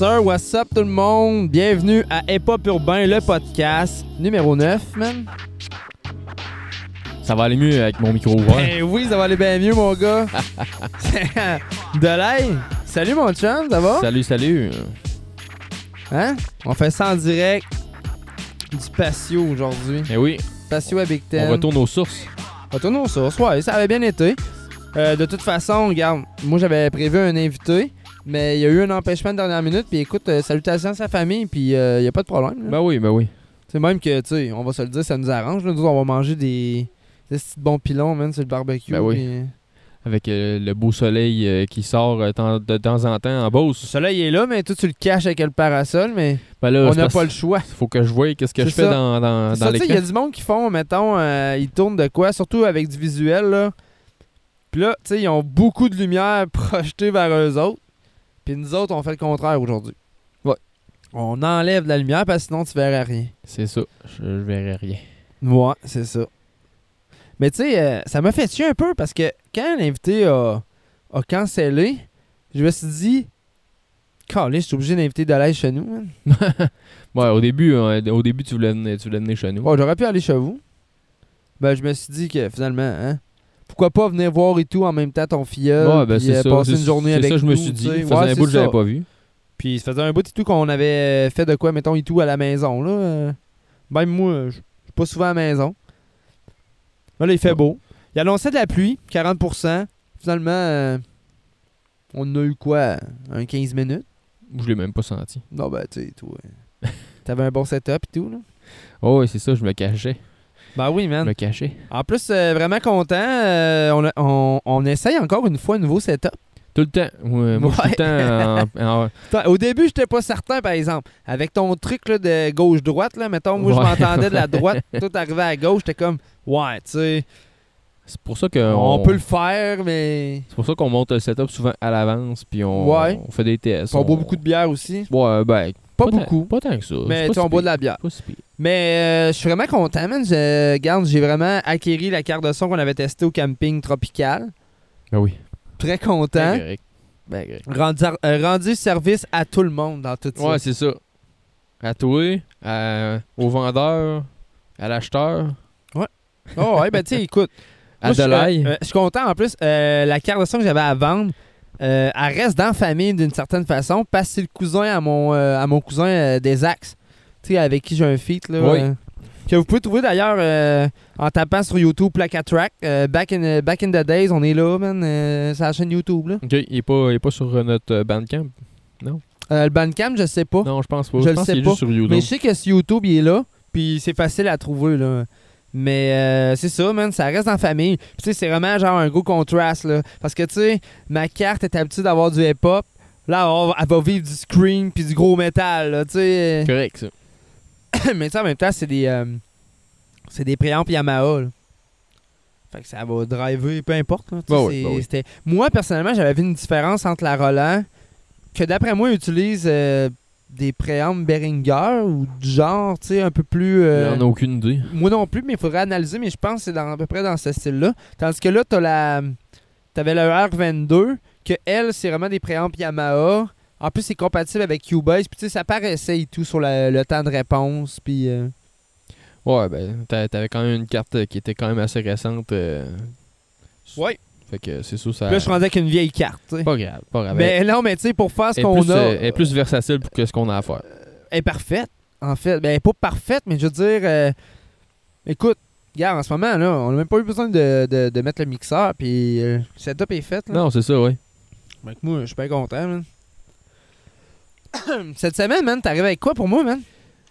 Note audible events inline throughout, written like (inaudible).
Sir, what's up tout le monde? Bienvenue à Hip Hop Urbain, le podcast numéro 9, man. Ça va aller mieux avec mon micro ouvert. Eh oui, ça va aller bien mieux, mon gars. (laughs) De l'ail. Salut, mon chum, ça va? Salut, salut. Hein? On fait ça en direct du patio aujourd'hui. Eh oui, Patio à Big Ten. on retourne aux sources. Retourne aux sources, ouais, ça avait bien été. Euh, de toute façon, regarde, moi j'avais prévu un invité, mais il y a eu un empêchement de dernière minute, puis écoute, euh, salutations à sa famille, puis il n'y a pas de problème. là. Ben oui, ben oui. C'est même que, tu sais, on va se le dire, ça nous arrange. Là. Nous, on va manger des, des petits bons pilons, man, sur le barbecue. Ben oui. puis- Avec euh, le beau soleil euh, qui sort euh, temps- de temps en temps en Le Beauce. soleil est là, mais toi, tu le caches avec le parasol, mais Ben là, on c'est n'a parce- pas le choix. Faut que je voie qu'est-ce que C'est je fais ça. dans, dans, dans ça, tu sais, il y a l'écran. du monde qui font, mettons, euh, ils tournent de quoi, surtout avec du visuel, là. Puis là, tu sais, ils ont beaucoup de lumière (laughs) projetée vers eux autres. Puis nous autres, on fait le contraire aujourd'hui. Ouais. On enlève la lumière parce que sinon, tu verrais rien. C'est ça. Je, je verrai rien. Ouais, c'est ça. Mais tu sais, euh, ça m'a fait tuer un peu parce que quand l'invité a, a cancellé, je me suis dit, Calé, je suis obligé d'inviter l'aide chez nous. (laughs) Ouais, au début, euh, au début tu, voulais venir, tu voulais venir chez nous. Bon, j'aurais pu aller chez vous. Ben, je me suis dit que finalement, hein, pourquoi pas venir voir et tout en même temps ton filleul, Ouais, ben puis, euh, ça. passer C'est- une journée avec ça, je me suis dit. tu sais. Ça faisait Ouais, un bout que j'avais pas vu. Puis ça faisait un bout et tout qu'on avait fait de quoi, mettons, et tout à la maison, là. euh. Même moi, je suis pas souvent à la maison. Là, là, il fait beau. Il annonçait de la pluie, 40%. Finalement, euh, on a eu quoi, un 15 minutes? Je l'ai même pas senti. Non, ben, tu sais, toi, euh, t'avais un bon setup et tout, là. Oh, ouais, c'est ça, je me cachais. Ben oui, man. me cachais. En plus, euh, vraiment content. euh, on, a- on, on essaye encore une fois un nouveau setup. Tout le temps. Ouais, moi, tout le temps en- (laughs) en- Attends, Au début, j'étais pas certain, par exemple. Avec ton truc là, de gauche-droite, là, mettons, moi, je m'entendais de la droite, (laughs) tout arrivé à gauche, j'étais comme, ouais, tu sais, C'est pour ça que on, peut le faire, mais. C'est pour ça qu'on monte le setup souvent à l'avance, puis on, Ouais. on fait des tests. On boit beaucoup de bière aussi. Ouais, ben, Pas, beaucoup. pas tant que ça. mais tu on si boit de la bière. Pas si pire. Mais euh, je suis vraiment content, man. Je, regarde, j'ai vraiment acquéri la carte de son qu'on avait testée au camping tropical. Ben oui. Très Ben content. Ben correct. Rendu, euh, rendu service à tout le monde dans tout ça. Ouais, c'est ça. À toi, à- au vendeur, à l'acheteur, Oh, ouais, ben, tu sais, écoute. (laughs) à je suis, Delaï. euh, je suis content. En plus, la carte de son que j'avais à vendre, euh, elle reste dans la famille d'une certaine façon parce que c'est le cousin à mon, euh, à mon cousin euh, des Axes. Tu sais, avec qui j'ai un feat. Là, Oui. que vous pouvez trouver d'ailleurs en tapant sur YouTube Placa Track. Euh, back, in, back in the days, on est là, man. c'est la chaîne YouTube. Là. Ok, il est pas, il est pas sur notre Bandcamp? Euh, le Bandcamp, je sais pas. Non, je pense pas. Je Je, le pense sais qu'il est pas. juste sur YouTube. Mais je sais que sur YouTube, il est là. Puis c'est facile à trouver, là. Mais euh, c'est ça, man. Ça reste en famille. Puis tu sais, c'est vraiment genre un gros contraste, là. Parce que, tu sais, ma carte est habituée d'avoir du hip-hop. Là, elle va vivre du scream puis du gros métal, là, tu sais. Correct, ça. (coughs) Mais tu en même temps, c'est des... euh, c'est des préamps Yamaha, là. Fait que ça va driver, peu importe. là, Bah oui, bah oui. Moi, personnellement, j'avais vu une différence entre la Roland, que d'après moi, utilise euh, des préamps Behringer ou du genre, tu sais, un peu plus... euh, J'en ai aucune idée. moi non plus, mais il faudrait analyser, mais je pense que c'est dans- à peu près dans ce style-là. Tandis que là, t'as la. T'avais le R22, que elle, c'est vraiment des préamps Yamaha. En plus, c'est compatible avec Cubase. Puis tu sais, ça paraissait et tout sur la- le temps de réponse. Puis. euh, Ouais, ben, t'a- t'avais quand même une carte qui était quand même assez récente. euh, Ouais. Fait que c'est sûr, ça. Puis là, je suis rendu avec une vieille carte. Pas grave, pas grave. Mais non, mais tu sais, pour faire ce elle, est qu'on plus, a. euh, elle est plus versatile que ce qu'on a à faire. elle est parfaite, en fait. Ben, elle est pas parfaite, mais je veux dire. euh, écoute, regarde, en ce moment, là, on n'a même pas eu besoin de, de- de mettre le mixeur. Puis euh, le setup est fait. Là. Non, c'est ça, ouais. Fait que moi, je suis pas content, man. (coughs) Cette semaine, man, t'arrives avec quoi pour moi, man?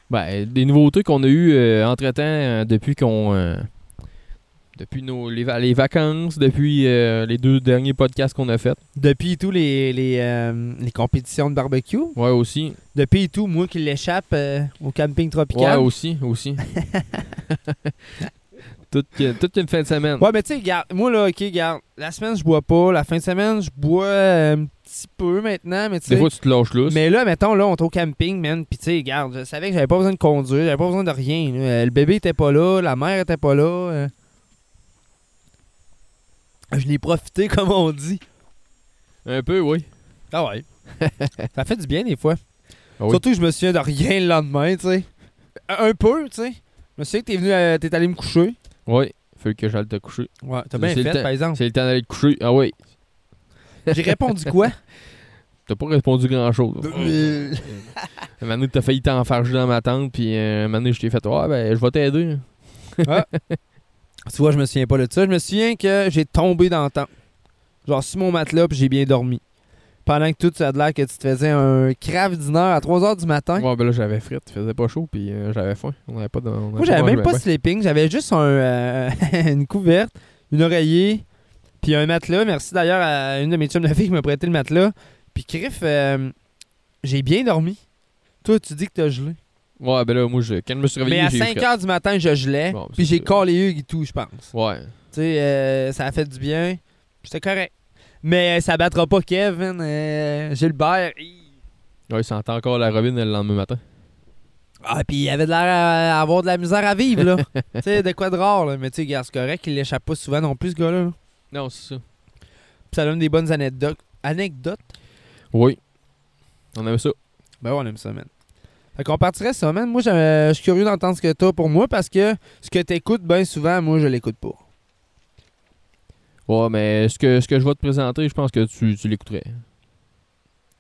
Ben, des nouveautés qu'on a eues entre temps depuis qu'on. euh, Depuis nos, les, les vacances, depuis euh, les deux derniers podcasts qu'on a fait. Depuis tous les, les, euh, les compétitions de barbecue. Ouais, aussi. Depuis tout, moi qui l'échappe euh, au camping Ouais, tropical. aussi, aussi. (laughs) toute, toute une fin de semaine. Ouais, mais tu sais, moi là, ok, garde, la semaine je bois pas, la fin de semaine je bois un petit peu maintenant, mais tu Des sais. fois, tu te lâches là. Mais là, mettons, là, on est au camping, man, pis tu sais, garde, je savais que j'avais pas besoin de conduire, j'avais pas besoin de rien. là. Le bébé était pas là, la mère était pas là. Euh. Je l'ai profité, (laughs) comme on dit. Un peu, oui. Ah ouais. (laughs) Ça fait du bien des fois. Ah oui. Surtout que je me souviens de rien le lendemain, tu sais. Un peu, tu sais. Je me souviens que t'es venu, euh, t'es allé me coucher. Oui, faut que j'aille te coucher. Ouais, t'as bien fait, par exemple. C'est le temps d'aller te coucher. Ah oui. J'ai répondu quoi? (laughs) T'as pas répondu grand-chose. Un moment donné, t'as failli t'enfarger dans ma tente, puis euh, un moment donné, je t'ai fait « Ouais, ben, je vais t'aider. Tu vois, je me souviens pas de ça. Je me souviens que j'ai tombé dans le temps. Genre sur mon matelas, puis j'ai bien dormi. Pendant que tout, ça a l'air que tu te faisais un craft dinner à 3h du matin. Ouais, ben là, j'avais frit, il faisait pas chaud, puis euh, j'avais faim. On avait pas de. on avait Moi, j'avais même pas ben, sleeping. J'avais juste un, euh, (laughs) une couverte, une oreiller, puis un matelas. Merci d'ailleurs à une de mes chums de filles qui m'a prêté le matelas. Puis, Criff, euh, j'ai bien dormi. Toi, tu dis que t'as gelé. Ben. Ouais, ben là, moi, je, quand je me suis réveillé, Mais à j'ai 5 fret. h du matin, je gelais. Bon, puis c'est j'ai ça. collé les hugues et tout, je pense. Ouais. Tu sais, euh, ça a fait du bien. J'étais correct. Mais euh, ça battra pas Kevin, euh, Gilbert. hi. Ouais, il sentait encore la robine le lendemain matin. Ah, puis il avait de l'air à avoir de la misère à vivre, là. (laughs) tu sais, de quoi de rare, là. Mais tu sais, gars, c'est correct, il l'échappe pas souvent non plus, ce gars-là. Non, c'est ça. Puis ça donne des bonnes anecdotes. Anecdotes? Oui. On aime ça. Ben ouais, on aime ça, man. Fait qu'on partirait ça, man. Moi, je suis curieux d'entendre ce que t'as pour moi parce que ce que t'écoutes bien souvent, moi, je l'écoute pas. Ouais, mais ce que, ce que je vais te présenter, je pense que tu, tu l'écouterais.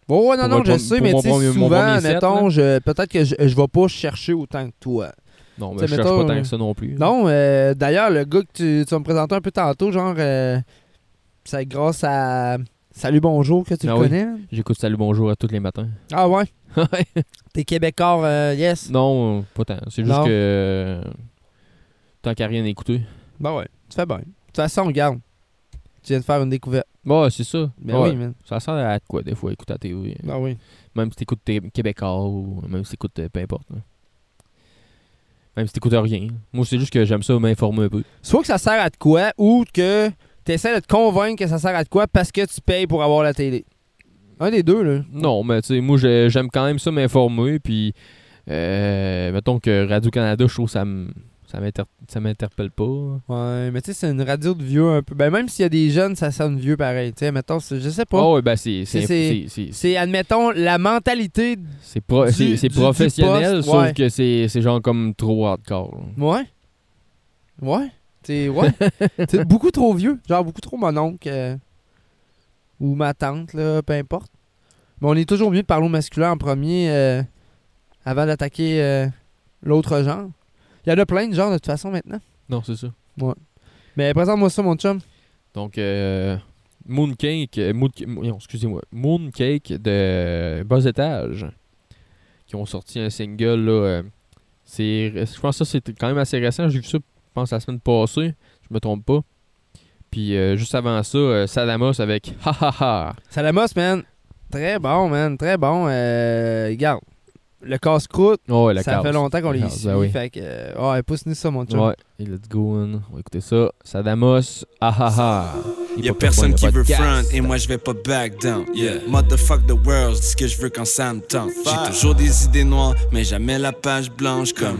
Bon, ouais, non, Pour non, je sais, mais tu sais, souvent, mettons, peut-être que je, je vais pas chercher autant que toi. Non, mais T'sais, je cherche pas tant euh, que ça non plus. Non, euh, d'ailleurs, le gars que tu, tu vas me présenter un peu tantôt, genre, euh, c'est grâce à Salut Bonjour que tu Ah le oui. connais? J'écoute Salut Bonjour à tous les matins. Ah ouais? (laughs) T'es Québécois, euh, yes? non, pas tant. C'est juste que. euh, tant qu'à rien écouter. Bah ouais, tu fais bien. De toute façon, regarde. Tu viens de faire une découverte. Ouais, c'est ça. Ben Ouais. oui, man. Ça sert à quoi, des fois, écouter la télé. Ah oui. Même si t'écoutes tes- Québécois ou même si t'écoutes euh, peu importe. là. Même si t'écoutes rien. Moi, c'est juste que j'aime ça m'informer un peu. Soit que ça sert à de quoi ou que t'essaies de te convaincre que ça sert à quoi parce que tu payes pour avoir la télé. Un des deux, là. Non, mais tu sais, moi, j'ai- j'aime quand même ça m'informer. Puis, euh, mettons que Radio-Canada, je trouve ça m- ça m'inter- ça m'interpelle pas. Ouais, mais tu sais, c'est une radio de vieux un peu. Ben, même s'il y a des jeunes, ça sonne vieux pareil. Tu sais, mettons, je sais pas. Oh, ouais, ben, c'est. C'est- admettons, la mentalité. c'est pro- du- professionnel, poste, sauf ouais. que c'est c'est genre comme trop hardcore. là. Ouais. Ouais. C'est ouais. (laughs) c'est beaucoup trop vieux. Genre, beaucoup trop mon oncle. euh, ou ma tante, là, peu importe. Mais on est toujours mieux de parler au masculin en premier euh, avant d'attaquer euh, l'autre genre. Il y en a plein de genres de toute façon maintenant. Non, c'est ça. Mais présente-moi ça, mon chum. Donc, euh, Mooncake, Moon- non, excusez-moi, Mooncake de Bas Étage, qui ont sorti un single, là, c'est, je pense que ça c'est quand même assez récent, j'ai vu ça, pense, la semaine passée, je me trompe pas. Puis euh, juste avant ça, euh, Sadamos avec Ha Ha Ha. Salamos, man. Très bon, man. Très bon. Euh, regarde. Le casse-croûte, Oh, ça fait longtemps qu'on La les case, suit. ben oui. Fait que, ouais, pousse-nous ça, mon chum. Ouais, et let's go, on. on va écouter ça. Sadamos, Ha Ha Ha. Y'a personne qui veut front et moi je vais pas back down. Yeah. Motherfuck the world, c'est ce que je veux quand ça me tente. J'ai toujours des idées noires, mais jamais la page blanche comme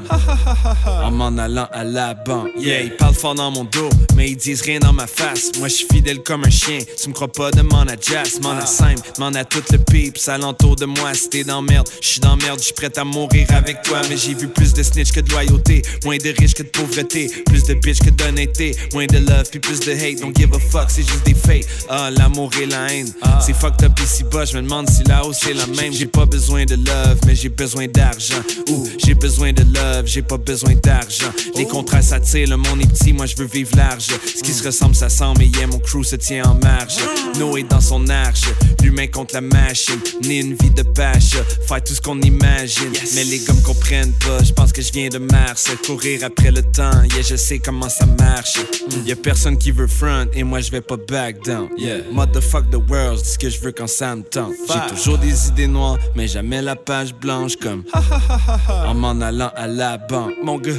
en m'en allant à la banque. Yeah, ils parlent fort dans mon dos, mais ils disent rien dans ma face. Moi je suis fidèle comme un chien. Tu me crois pas, demande à Jazz, demande à Simon, demande à tout le peeps alentour de moi. Si t'es dans merde, je suis dans merde, je suis prêt à mourir avec toi. Mais j'ai vu plus de snitch que de loyauté, moins de riches que de pauvreté, plus de bitch que d'honnêteté, moins de love puis plus de hate. Don't give a fuck si juste des fakes. Ah, l'amour et la haine. Ah. C'est fucked up ici bas, je me demande si là-haut c'est la même. J'ai pas besoin de love, mais j'ai besoin d'argent. Ou j'ai besoin de love, j'ai pas besoin d'argent. Les contrats s'attirent, le monde est petit, moi je veux vivre large. Ce qui se ressemble, ça sent, mais yeah, mon crew se tient en marge. Noé dans son arche, l'humain contre la machine. Ni une vie de pêche, faire tout ce qu'on imagine. Mais les gars me comprennent pas, je pense que je viens de Mars. Courir après le temps, yeah, je sais comment ça marche. Mm. Y'a personne qui veut front, et moi je vais back down. Yeah, motherfuck the world, c'est ce que je veux quand ça me tente. J'ai toujours des idées noires, mais jamais la page blanche comme (laughs) en m'en allant à la banque. Mon gars,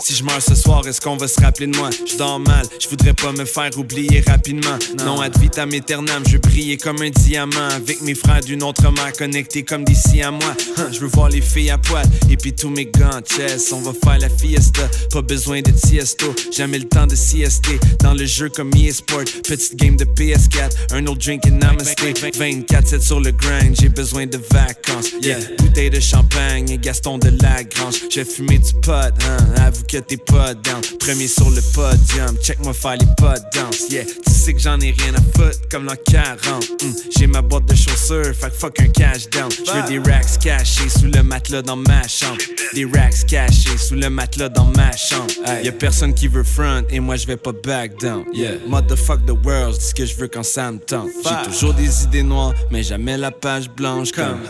si je meurs ce soir, est-ce qu'on va se rappeler de moi? Je dors mal, je voudrais pas me faire oublier rapidement. Non, ad vitam aeternam, je briller comme un diamant avec mes frères d'une autre mère connectés comme d'ici à moi. Je veux voir les filles à poil et puis tous mes gants chess. On va faire la fiesta, pas besoin de tiesto, jamais le temps de siester. Dans le jeu comme e-sport, petite game de PS4, un autre drink et namaste. 24-7 sur le grind, j'ai besoin de vacances. Yeah, bouteille de champagne et Gaston de Lagrange. J'ai fumé du pot, hein, avoue que t'es pas down. Premier sur le podium, check-moi faire les pas danse. Yeah, tu sais que j'en ai rien à foutre comme l'an 40. Hmm, j'ai ma boîte de chaussures, que fuck un cash down. J'veux des racks cachés sous le matelas dans ma chambre. Des racks cachés sous le matelas dans ma chambre. Y'a personne qui veut front et moi je vais pas back down. Yeah, motherfuck the world, ce que je veux quand ça me tente. J'ai toujours des idées noires, mais jamais la page blanche comme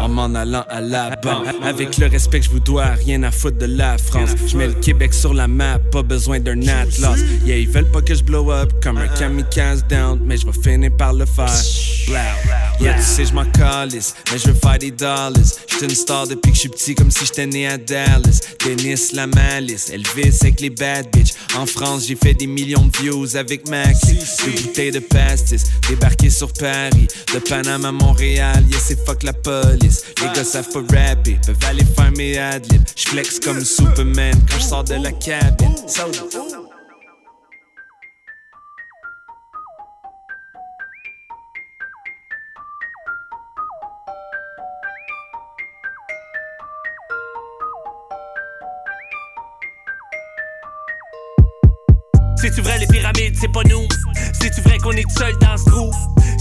en m'en allant à la banque. Avec le respect que je vous dois, rien à foutre de la France. Je mets le Québec sur la map, pas besoin d'un atlas. Yeah, ils veulent pas que je blow up comme un kamikaze down, mais je vais finir par le faire. Yeah, tu sais, je m'en calisse, mais je veux faire des dollars. J'étais une star depuis que je suis petit, comme si j'étais né à Dallas. Dennis, la malice, Elvis avec les bad bitch. En France, j'ai fait des millions de views avec ma clique. Deux bouteilles de pastis, débarqué sur Paris. De Panama à Montréal, yeah, c'est fuck la police. Les gars savent pas rapper, peuvent aller faire mes adlibs. J'flex comme Superman quand je sors de la cabine. C'est-tu c'est pas nous? C'est-tu vrai qu'on est seul dans ce trou?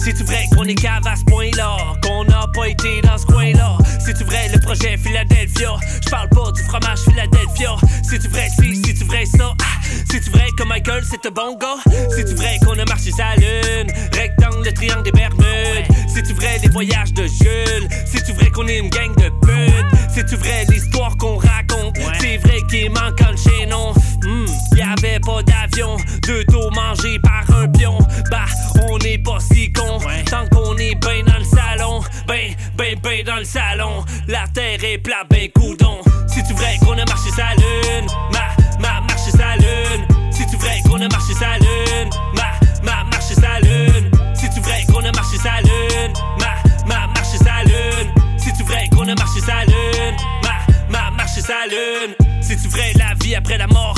C'est-tu vrai qu'on est cave à ce point-là? Qu'on n'a pas été dans ce coin-là? C'est-tu vrai le projet Philadelphia? Je parle pas du fromage Philadelphia. C'est-tu vrai si, c'est-tu vrai ça? Ah, c'est-tu vrai que Michael c'est un bon gars? C'est-tu vrai qu'on a marché sa lune? Rectangle, le triangle des Bermudes. C'est-tu vrai les voyages de Jules? C'est-tu vrai qu'on est une gang de putes? C'est-tu vrai l'histoire qu'on raconte? C'est vrai qu'il manque un chaînon. Hmm, y avait pas d'avion, deux dos mangés par un pion. Bah, on n'est pas si con tant qu'on est ben dans le salon. Ben, ben, ben dans le salon. La terre est plat, ben coudon. C'est-tu vrai qu'on a marché sa lune? Ma, lune. C'est-tu vrai qu'on a marché sa lune? Ma, ma, marché sa lune. C'est-tu vrai qu'on a marché sa lune? Ma, ma, marché sa lune. C'est-tu vrai qu'on a marché sa lune? Ma, ma, marché sa lune. C'est-tu vrai la vie après la mort?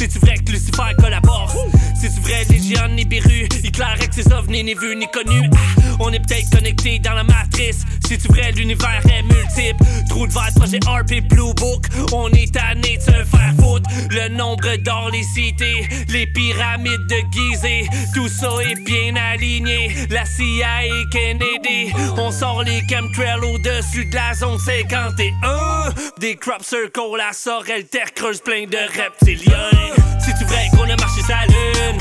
C'est-tu vrai que Lucifer collabore? C'est-tu vrai les géants Nibiru? Il clairait que ces ovnis ni vus ni connus. Ah, on est peut-être connectés dans la matrice. C'est-tu vrai l'univers est multiple? Trou de verre, projet RP Blue Book. On est tanné de se faire foutre. Le nombre d'or, les cités, les pyramides de Gizeh. Tout ça est bien aligné. La CIA et Kennedy. On sort les chemtrails au-dessus de la zone 51. Des crop circles, la Sorel, terre creuse plein de reptiliens. C'est-tu vrai qu'on a marché sa lune?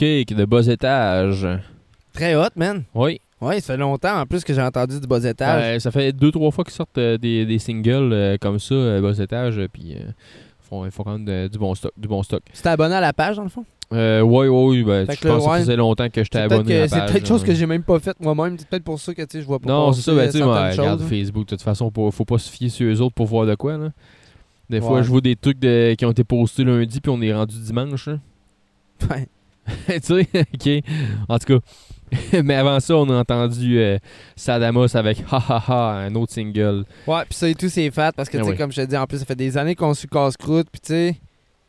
Mooncake de bas étage. Très hot, man. Oui. Ouais, ça fait longtemps en plus que j'ai entendu du bas étage. Ouais, ça fait deux, trois fois qu'ils sortent euh, des, des singles euh, comme ça, euh, bas étage, puis font- ils font quand même de- du bon stock. Du bon stock. C'était abonné à la page, dans le fond? Euh, ouais, ouais, ben, Fait je pense que ouais. ça faisait longtemps que j'étais C'est peut-être abonné à la que- c'est page. peut-être chose là. que j'ai même pas faite moi-même. C'est peut-être pour ça que tu sais, je vois pas. Non, c'est ça, ben, tu sais, certaines moi, regarde choses, hein. Facebook, de toute façon, faut, faut pas se fier sur eux autres pour voir de quoi, là. Des fois, Ouais. je vois des trucs de- qui ont été postés lundi, puis on est rendu dimanche, là. Ouais. (laughs) tu sais, ok. En tout cas. (laughs) mais avant ça, on a entendu euh, Sadamos avec Ha Ha Ha, un autre single. Ouais, puis ça et tout, c'est fat parce que, tu sais, oui. comme je te dis, en plus, ça fait des années qu'on suit casse-croûte, puis tu sais,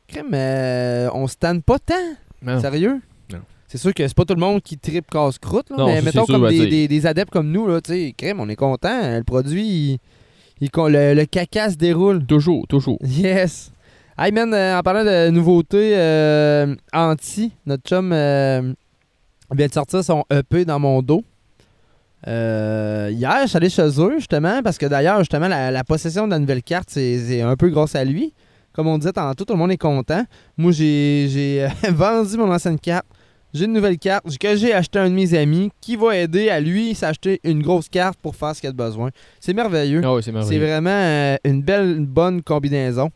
crème, euh, on se tanne pas tant. Non. Sérieux? Non. C'est sûr que c'est pas tout le monde qui tripe casse-croûte, là, Non, mais mettons sûr, comme ben, des, adeptes comme nous, là, tu sais, crème, on est content. Le produit, il- le, le caca se déroule. Toujours, toujours. Yes! Hey man, euh, en parlant de nouveautés, euh, Anti, notre chum, euh, vient de sortir son EP dans mon dos. Euh, hier, je suis allé chez eux, justement, parce que d'ailleurs, justement, la, la possession de la nouvelle carte, c'est un peu grâce à lui. Comme on disait tantôt, tout le monde est content. Moi, j'ai (laughs) vendu mon ancienne carte. J'ai une nouvelle carte que j'ai acheté à un de mes amis qui va aider à lui s'acheter une grosse carte pour faire ce qu'il a de besoin. C'est merveilleux. Ah oui, c'est vraiment euh, une belle, une bonne combinaison.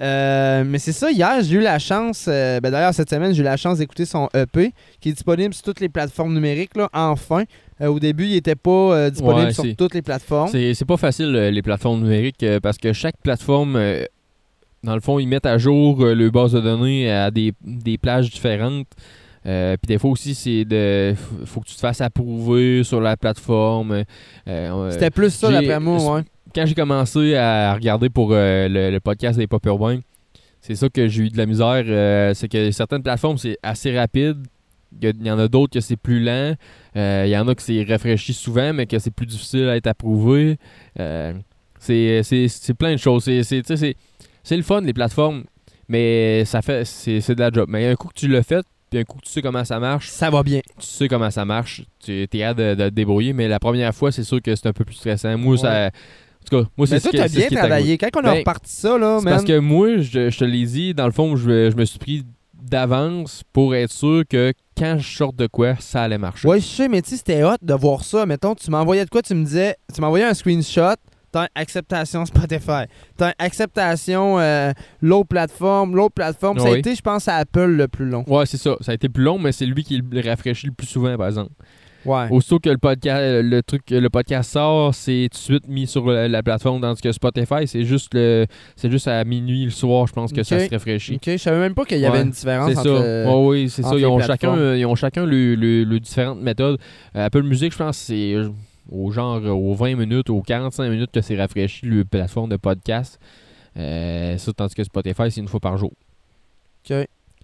Euh, mais c'est ça, hier, j'ai eu la chance, euh, ben d'ailleurs, cette semaine, j'ai eu la chance d'écouter son EP qui est disponible sur toutes les plateformes numériques, là, enfin. Euh, au début, il n'était pas disponible Ouais, sur toutes les plateformes. C'est pas facile, les plateformes numériques, parce que chaque plateforme, dans le fond, ils mettent à jour le base de données à des, des plages différentes. Euh, Puis des fois aussi, c'est de. faut que tu te fasses approuver sur la plateforme. Euh, C'était plus ça, d'après moi, ouais. Quand j'ai commencé à regarder pour euh, le, le podcast des Pop Urbains, c'est ça que j'ai eu de la misère. euh, c'est que certaines plateformes, c'est assez rapide. Il y en a d'autres que c'est plus lent. Euh, Il y en a que c'est rafraîchi souvent, mais que c'est plus difficile à être approuvé. C'est c'est- c'est plein de choses. C'est- C'est tu sais, c'est- c'est le fun, les plateformes, mais ça fait c'est c'est de la job. Mais un coup que tu l'as fait, puis un coup que tu sais comment ça marche, Ça va bien. tu sais comment ça marche, tu es hâte de, de te débrouiller, mais la première fois, c'est sûr que c'est un peu plus stressant. Moi, ça. En tout cas, moi, c'est Mais ce toi, qui- t'as bien travaillé. Quand on a Ben, reparti ça, là, C'est man. parce que moi, je, je te l'ai dit, dans le fond, je, je me suis pris d'avance pour être sûr que quand je sors de quoi, ça allait marcher. Ouais, je sais, mais tu sais, c'était hot de voir ça. Mettons, tu m'envoyais de quoi, tu me disais, tu m'envoyais un screenshot, t'as acceptation Spotify, t'as acceptation euh, l'autre plateforme, l'autre plateforme. Ça a été, je pense, à Apple le plus long. Ouais, c'est ça. Ça a été plus long, mais c'est lui qui le rafraîchit le plus souvent, par exemple. Ouais. Aussitôt que le podcast, le truc, le podcast sort, c'est tout de suite mis sur la, la plateforme, tandis que Spotify, c'est juste le, c'est juste à minuit le soir, je pense que ça Ok. se rafraîchit. Ok, je savais même pas qu'il y avait Ouais, une différence C'est entre. ça. Ouais, oui, c'est ça. Ils ont, chacun, ils ont chacun le, le- le différentes méthodes. Euh, Apple Music, je pense, c'est euh, au genre euh, aux 20 minutes, aux 45 minutes que c'est rafraîchi le plateforme de podcast. Euh, ça, tandis que Spotify, c'est une fois par jour.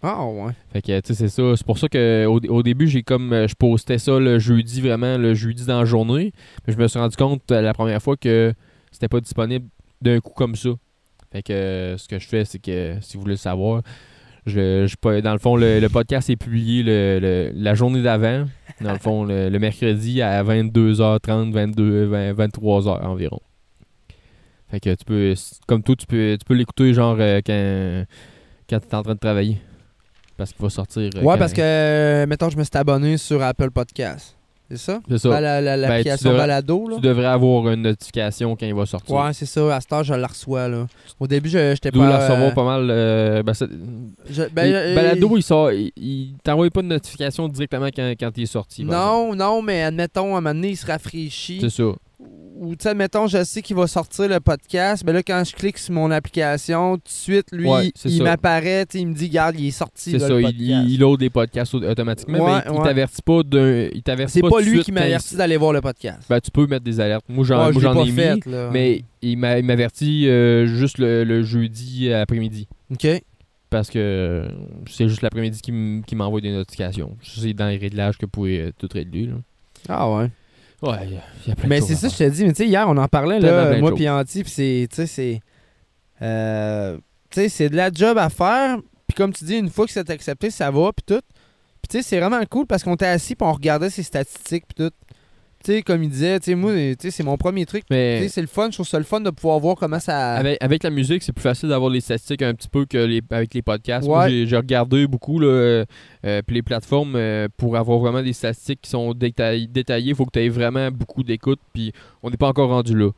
Ah, ouais. Fait que, tu sais, c'est ça. C'est pour ça que au, au début, j'ai comme. euh, Je postais ça le jeudi, vraiment, le jeudi dans la journée. Mais je me suis rendu compte euh, la première fois que c'était pas disponible d'un coup comme ça. Fait que euh, ce que je fais, c'est que si vous voulez le savoir, je, je dans le fond, le, le podcast est publié le- le- la journée d'avant. Dans le fond, le, mercredi à 22h30, 22, 20, 23h environ. Fait que tu peux, comme toi, tu peux, tu peux l'écouter genre quand, quand tu es en train de travailler. Parce qu'il va sortir. euh, Ouais, quand- parce que, mettons, je me suis abonné sur Apple Podcast. C'est ça? C'est ça. Ben, la- la- Ben, L'application balado, là. Tu devrais avoir une notification quand il va sortir. Ouais, c'est ça. À cette heure, je la reçois, là. Au début, je j'étais Tu pas. la recevoir euh, pas mal. euh, ben, je- ben, il- euh, Balado, il sort. Il, il t'envoie pas de notification directement quand, quand il est sorti. Non, non, mais admettons, à un moment donné, il se rafraîchit. C'est ça. Ou, tu sais, admettons, je sais qu'il va sortir le podcast. Ben là, quand je clique sur mon application, tout de suite, lui, Ouais, il m'apparaît, il me dit, garde, il est sorti. C'est ça. le Il, podcast. il, il load des podcasts au- automatiquement. Ouais, mais il, ouais. t'avertit pas d'un. C'est pas, lui suite qui m'avertit d'aller voir le podcast. Ben, tu peux mettre des alertes. Moi, j'en, pas ai mis. fait, là. Mais il m'a- il m'avertit euh, juste le, le jeudi après-midi. OK. Parce que c'est juste l'après-midi qui, m'envoie des notifications. C'est dans les réglages que vous pouvez euh, tout régler. Là. Ah ouais. Ouais, il y a- il y a plein de Mais choses c'est ça, je te dis. Mais tu sais, hier, on en parlait, là, moi puis Anti, puis c'est, tu sais, c'est... euh, tu sais, c'est de la job à faire. Puis comme tu dis, une fois que c'est accepté, ça va, puis tout. Puis tu sais, c'est vraiment cool parce qu'on était assis, puis on regardait ses statistiques, puis tout. Sais, comme il disait, tu sais, moi, c'est mon premier truc. Mais c'est le fun. Je trouve ça le fun de pouvoir voir comment ça... avec, avec la musique, c'est plus facile d'avoir les statistiques un petit peu que les, avec les podcasts. Ouais. J'ai, regardé beaucoup là, euh, euh, puis les plateformes euh, pour avoir vraiment des statistiques qui sont détaillées. Il faut que tu aies vraiment beaucoup d'écoute, puis on n'est pas encore rendu là.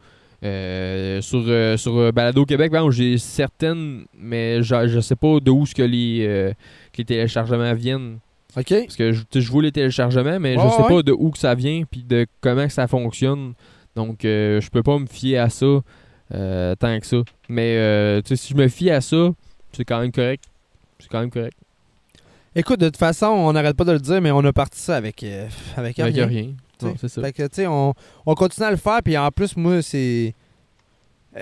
Euh, sur euh, sur Balado Québec, exemple, j'ai certaines, mais je, je sais pas ce que les, euh, que les téléchargements viennent. OK? Parce que je, je vois les téléchargements, mais je sais pas de où que ça vient puis de comment que ça fonctionne. Donc euh, je peux pas me fier à ça euh, tant que ça. Mais euh, si je me fie à ça, c'est quand même correct. C'est quand même correct. Écoute, de toute façon, on n'arrête pas de le dire, mais on a parti ça avec, euh, avec, Avec rien. Non, ça. Fait que, tu sais, on, on continue à le faire, puis en plus, moi, c'est. Euh,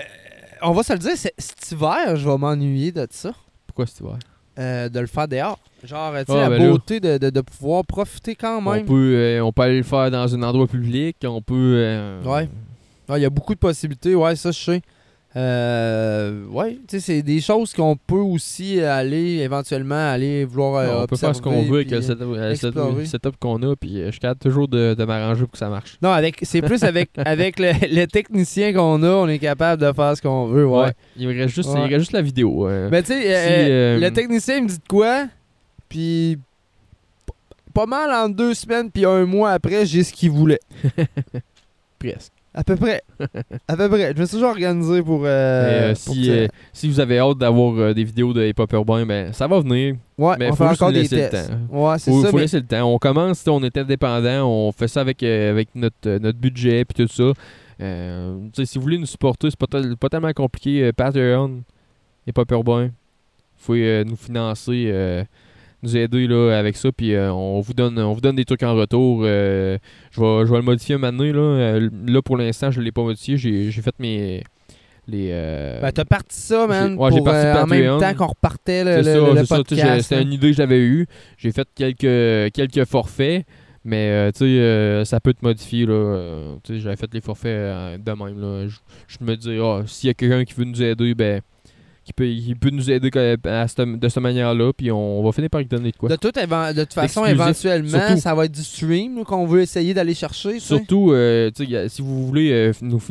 on va se le dire, c'est- cet hiver, je vais m'ennuyer de ça, Pourquoi cet hiver? Euh, de le faire dehors. Genre, tu sais, Ah, la ben beauté de, de, de pouvoir profiter quand On même. peut, euh, on peut aller le faire dans un endroit public. On peut. euh, Ouais. Il y a beaucoup de possibilités, ouais, ça, je sais. Euh, ouais, tu sais, c'est des choses qu'on peut aussi aller éventuellement aller vouloir euh, on peut faire ce qu'on veut avec le setup, euh, le setup- qu'on a. Puis euh, je capable toujours de, de m'arranger pour que ça marche. Non, avec c'est plus avec (laughs) avec le, le technicien qu'on a, on est capable de faire ce qu'on veut, ouais. Il me reste juste, Ouais. il reste juste la vidéo. euh. Mais tu sais, Si, euh, euh, le technicien il me dit de quoi, puis pas mal en deux semaines puis un mois après, j'ai ce qu'il voulait. (laughs) presque. À peu près. (laughs) à peu près. Je me suis toujours organisé pour. euh, euh, pour si, euh, si vous avez hâte d'avoir euh, des vidéos de Hip Hop Urbain, ben, ça va venir. ouais, mais on faut fait encore des le tests. temps. Ouais, c'est Faut, ça. faut mais- laisser le temps. On commence, on est indépendant, on fait ça avec, euh, avec notre, notre budget puis tout ça. Si vous voulez nous supporter, c'est pas, pas tellement compliqué. Patreon, Hip Hop Urbain, vous pouvez nous financer, nous aider là, avec ça, puis euh, on, vous donne, on vous donne des trucs en retour. Euh, je, vais, je vais le modifier maintenant. Là, Euh, là pour l'instant, je ne l'ai pas modifié. J'ai j'ai fait mes. Les, euh, Ben, t'as parti ça, man, ouais, j'ai pour, parti en même temps qu'on repartait le, podcast. C'était hein. une idée que j'avais eue. J'ai fait quelques, quelques forfaits, mais euh, tu sais, euh, ça peut te modifier. Là, euh, j'avais fait les forfaits de même. Là. Je, me dis, ah, s'il y a quelqu'un qui veut nous aider, ben, qui peut, il peut nous aider que- à cette- de cette manière-là, puis on, va finir par lui donner de quoi. De, toute, de toute façon, Exclusif, éventuellement, surtout. ça va être du stream là, qu'on veut essayer d'aller chercher. tu sais. Surtout, euh, tu sais, y a- si vous voulez euh, nous,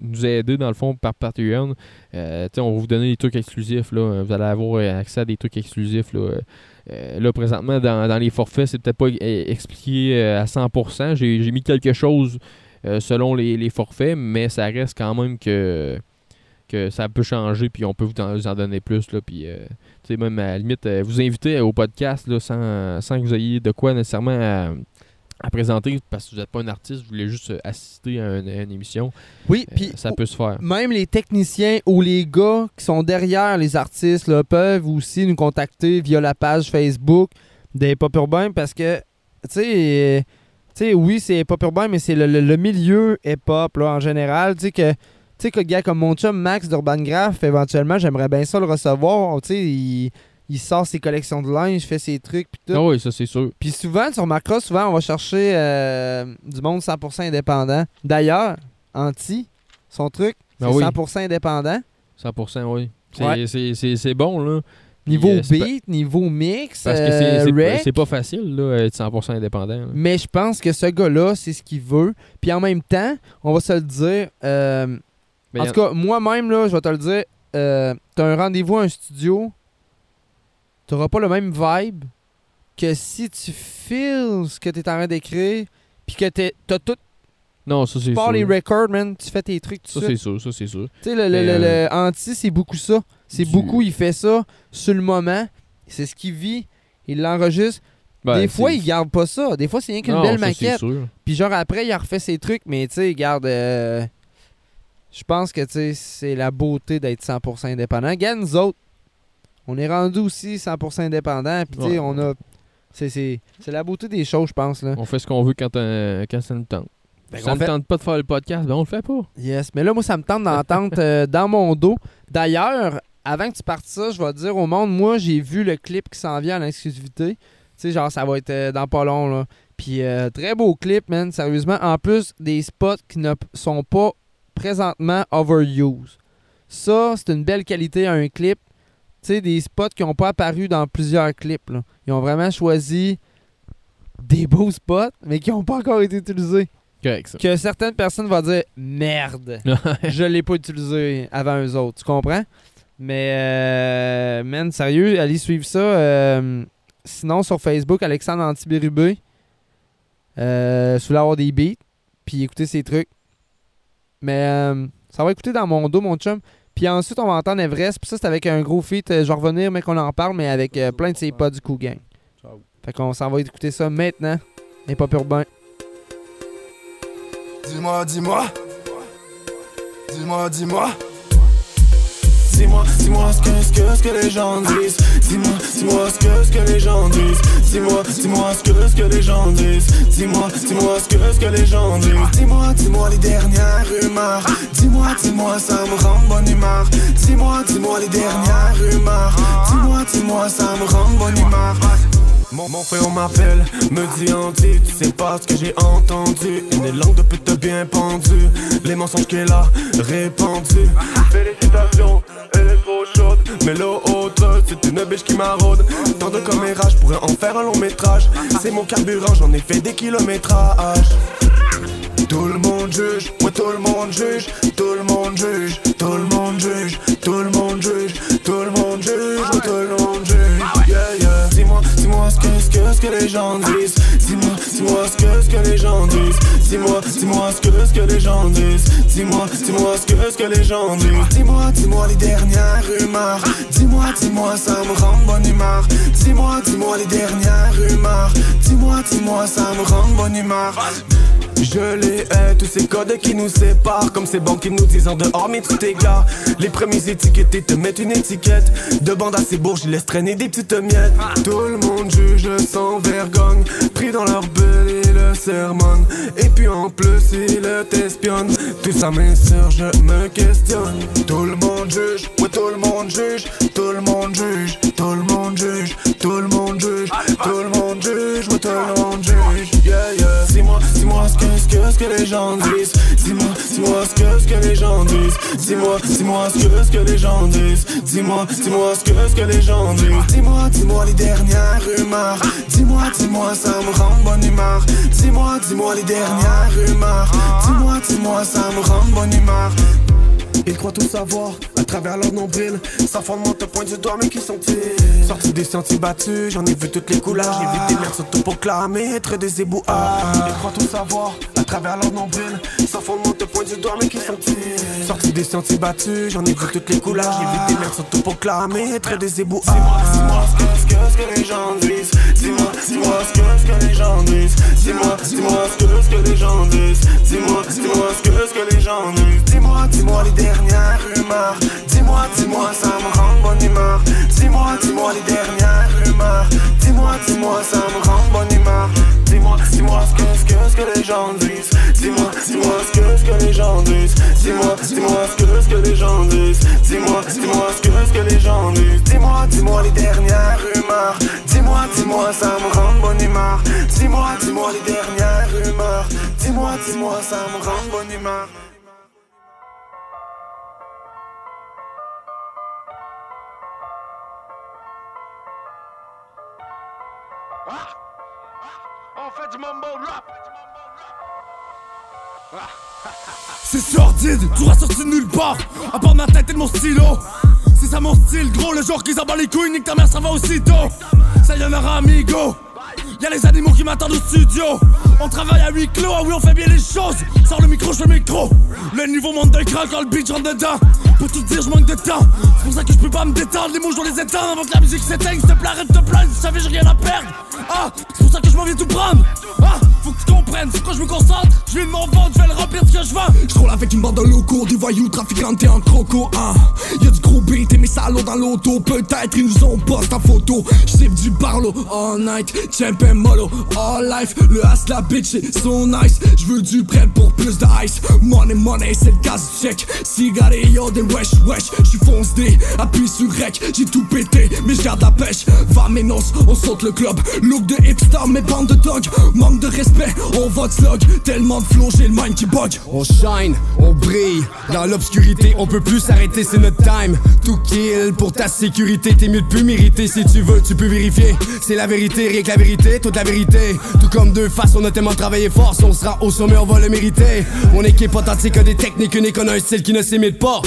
nous aider dans le fond par Patreon, euh, tu sais, on va vous donner des trucs exclusifs. Là. Vous allez avoir euh, accès à des trucs exclusifs. Là, Euh, là présentement, dans, dans les forfaits, c'est peut-être pas euh, expliqué euh, à 100%. J'ai j'ai mis quelque chose euh, selon les, les forfaits, mais ça reste quand même que, que ça peut changer, puis on peut vous en, vous en donner plus. Là, puis, euh, tu sais, même à la limite, euh, vous inviter au podcast là, sans, sans que vous ayez de quoi nécessairement à, à présenter, parce que vous n'êtes pas un artiste, vous voulez juste euh, assister à une, à une émission. Oui, puis ça peut se faire. même les techniciens ou les gars qui sont derrière les artistes là, peuvent aussi nous contacter via la page Facebook des Pop Urbains parce que, tu sais, oui, c'est Pop Urbain, mais c'est le, le- le milieu hip-hop en général. Tu sais, que, sais, que gars comme mon chum Max d'Urban Graph, éventuellement, j'aimerais bien ça le recevoir. Tu sais, il, il sort ses collections de linge, fait ses trucs, puis tout. Ah oui, ça c'est sûr. Puis souvent, tu remarqueras, souvent, on va chercher euh, du monde 100% indépendant. D'ailleurs, Anti, son truc, c'est Ah oui. 100% indépendant. 100%, oui. C'est Ouais. c'est- c'est- c'est bon, là. Niveau euh, c'est beat, niveau mix, Parce que euh, c'est- c'est pas- c'est facile, là, être 100% indépendant. là. Mais je pense que ce gars-là, c'est ce qu'il veut. Puis en même temps, on va se le dire. euh, Mais en tout cas, moi-même, là, je vais te le dire. Euh, t'as un rendez-vous à un studio, t'auras pas le même vibe que si tu files ce que t'es en train d'écrire, puis que t'as tout. non, ça c'est Tu pars sûr. les records, man, tu fais tes trucs tout Ça c'est sûr, ça c'est sûr. Tu sais, le, le- le- euh, le Anti, c'est beaucoup ça. C'est du- beaucoup, il fait ça sur le moment. C'est ce qu'il vit. Il l'enregistre. Ben, des fois, il garde pas ça. Des fois, c'est rien qu'une belle ça, maquette. sûr. Puis genre après, il a refait ses trucs, mais tu sais, il garde. euh, Je pense que c'est la beauté d'être 100% indépendant. Regarde, nous autres, on est rendu aussi 100% indépendant. Puis tu sais, Ouais. on a. C'est, la beauté des choses, je pense. Là. On fait ce qu'on veut quand, euh, quand ça nous tente. Qu'on ça ne fait- tente pas de faire le podcast, ben on le fait pas. Yes. Mais là, moi, ça me tente d'entendre euh, (laughs) dans mon dos. D'ailleurs, avant que tu partes ça, je vais te dire au monde, moi, j'ai vu le clip qui s'en vient en exclusivité. Tu sais, genre, ça va être euh, dans pas long, là. Puis, euh, très beau clip, man, sérieusement. En plus, des spots qui ne sont pas présentement overused. Ça, c'est une belle qualité à un clip. Tu sais, des spots qui n'ont pas apparu dans plusieurs clips, là. Ils ont vraiment choisi des beaux spots, mais qui n'ont pas encore été utilisés Correct, ça. que certaines personnes vont dire merde, (laughs) je l'ai pas utilisé avant eux autres, tu comprends? Mais euh, man, sérieux, allez suivre ça. euh, sinon sur Facebook, Alexandre Antibérubé, euh, sous l'avoir des beats, puis écouter ses trucs. Mais euh, ça va écouter dans mon dos, mon chum. Puis ensuite, on va entendre Everest. Puis ça, c'est avec un gros feat. euh, je vais revenir, mais qu'on en parle, mais avec euh, plein de ses pas du coup gang. Ciao. Fait qu'on s'en va écouter ça maintenant. Et pas urbain. Dis-moi, dis-moi. Dis-moi, dis-moi. Dis-moi, dis-moi ce que, ce que, ce que les gens disent. Dis-moi, dis-moi ce que, ce que les gens disent. Dis-moi, dis-moi ce que, ce que les gens disent. Dis-moi, dis-moi ce que, ce que les gens disent. Dis-moi, dis-moi les dernières rumeurs. Dis-moi, dis-moi, ça me rend bonne humeur. Dis-moi, dis-moi les dernières rumeurs. Dis-moi, dis-moi, ça me rend bonne humeur. Mon, frère m'appelle, me dit anti, tu sais pas ce que j'ai entendu. Une langue de pute bien pendue, les mensonges qu'elle a répandus. Félicitations, elle est trop chaude, mais haute, c'est une biche qui maraude. Tant de caméras, je pourrais en faire un long métrage. C'est mon carburant, j'en ai fait des kilométrages. Tout le monde juge, ouais tout le monde juge, tout le monde juge, tout le monde juge, tout le monde juge, tout le monde juge, ouais tout le monde juge, yeah yeah. Dis-moi, dis-moi ce que, ce que, ce que les gens disent. Dis-moi, dis-moi ce que, ce que les gens disent. Dis-moi, dis-moi ce que, ce que les gens disent. Dis-moi, dis-moi ce que, ce que les gens disent. Dis-moi, dis-moi les dernières rumeurs. Dis-moi, dis-moi ça me rend bonne humeur. Dis-moi, dis-moi les dernières rumeurs. Dis-moi, dis-moi ça me rend bonne humeur. Je les hais, tous ces codes qui nous séparent Comme ces banques qui nous disent en dehors mais tout gars. Les premiers étiquetés te mettent une étiquette. De bande à ces bourges, ils traîner des petites miettes. Tout le monde juge sans vergogne Pris dans leur bulle et le sermon. Et puis en plus ils t'espionnent. Tout ça sœurs, je me questionne. Tout le monde juge, ouais tout le monde juge. Tout le monde juge, tout le monde juge. Tout le monde juge, tout le monde juge, ouais tout le monde juge. Yeah yeah. Dis-moi, que, ce que les gens disent. Dis-moi, dis-moi ce que, ce que les gens disent. Dis-moi, dis-moi ce que, ce que les gens disent. Dis-moi, dis-moi ce que, ce que les gens disent. Dis-moi, dis-moi les dernières rumeurs. Dis-moi, dis-moi ça me rend bonne humeur. Dis-moi, dis-moi les dernières rumeurs. Dis-moi, dis-moi ça me rend bonne humeur ils croient tout savoir à travers leur nombril. Sans fondement te pointe du doigt, mais qui sont-ils? Sortis des sentiers battus, j'en ai vu toutes les couleurs. J'ai vu des merdes s'autoproclamer être des ébouards. Ils croient tout savoir à travers leur nombril. Sans fondement te pointe du doigt, mais qui sont-ils? Sortis des sentiers battus, j'en ai vu toutes les couleurs. J'ai vu des merdes s'autoproclamer être des ébouards. Dis-moi, dis-moi ce que, ce que, les gens disent. Dis-moi, dis-moi ce que, ce que les gens disent. Dis-moi, dis-moi ce que, ce que les gens disent. Dis-moi, dis-moi ce que, ce que les gens disent. Dis-moi, dis-moi les dernières rumeurs. Dis-moi, dis-moi, ça me rend bonne humeur. Dis-moi, dis-moi les dernières rumeurs. Dis-moi, dis-moi, ça me rend bonne humeur. Dis-moi, dis-moi ce que, ce que, ce que les gens disent. Dis-moi, dis-moi ce que, ce que les gens disent. Dis-moi, dis-moi ce que, ce que les gens disent. Dis-moi, dis-moi ce que, ce que les gens disent. Dis-moi, dis-moi les dernières rumeurs. Dis-moi, dis-moi, ça me rend bonne humeur. Dis-moi, dis-moi les dernières rumeurs. Dis-moi, dis-moi, ça me rend bonne humeur. On fait du. C'est sordide, tout ressorti de nulle part, à part ma tête et mon stylo. C'est ça mon style, gros, le jour qu'ils abattent les couilles, nique ta mère, ça va aussitôt. Ça y en aura, amigo. Y'a les animaux qui m'attendent au studio. On travaille à huis clos, ah oui, on fait bien les choses. Sors le micro, je fais le micro. Le niveau monte d'un cran quand le beat rentre dedans. Pour tout dire, je manque de temps. C'est pour ça que je peux pas me détendre. Les mots, je dois les éteindre avant que la musique s'éteigne. S'il te plaît, arrête de te plaindre. Tu savais, j'ai rien à perdre. Ah, c'est pour ça que je m'en viens tout prendre. Ah, faut que tu comprennes. C'est quand je me concentre? Je viens de mon je vais le remplir ce que je vends. Je roule avec une bande de locaux, des voyous trafiquants et en croco. Ah, y'a du gros beat et mes salauds dans l'auto. Peut-être ils nous ont poste en photo. J'sip du barlow all night, champion mollo all life. Le as la bitch c'est so nice. J'veux du bread pour plus de ice. Money, money, c'est le casse check. Cigarillo des wesh wesh. J'suis fonce D, appuie sur rec. J'ai tout pété, mais j'garde la pêche. Va mes on saute le club. Look de hipster, mais bande de dog. Manque de respect, on vote slog. Tellement de flow, j'ai le mind qui bug. On shine, on brille. Dans l'obscurité, on peut plus s'arrêter, c'est notre time. Tout kill pour ta sécurité. T'es mieux de plus mériter si tu veux, tu peux vérifier. C'est la vérité, rien que la vérité, toute la vérité. Tout comme deux faces, on a tellement travaillé fort. Si on sera au sommet, on va le mériter. Mon équipe authentique a des techniques uniques, on a un style qui ne s'imite pas.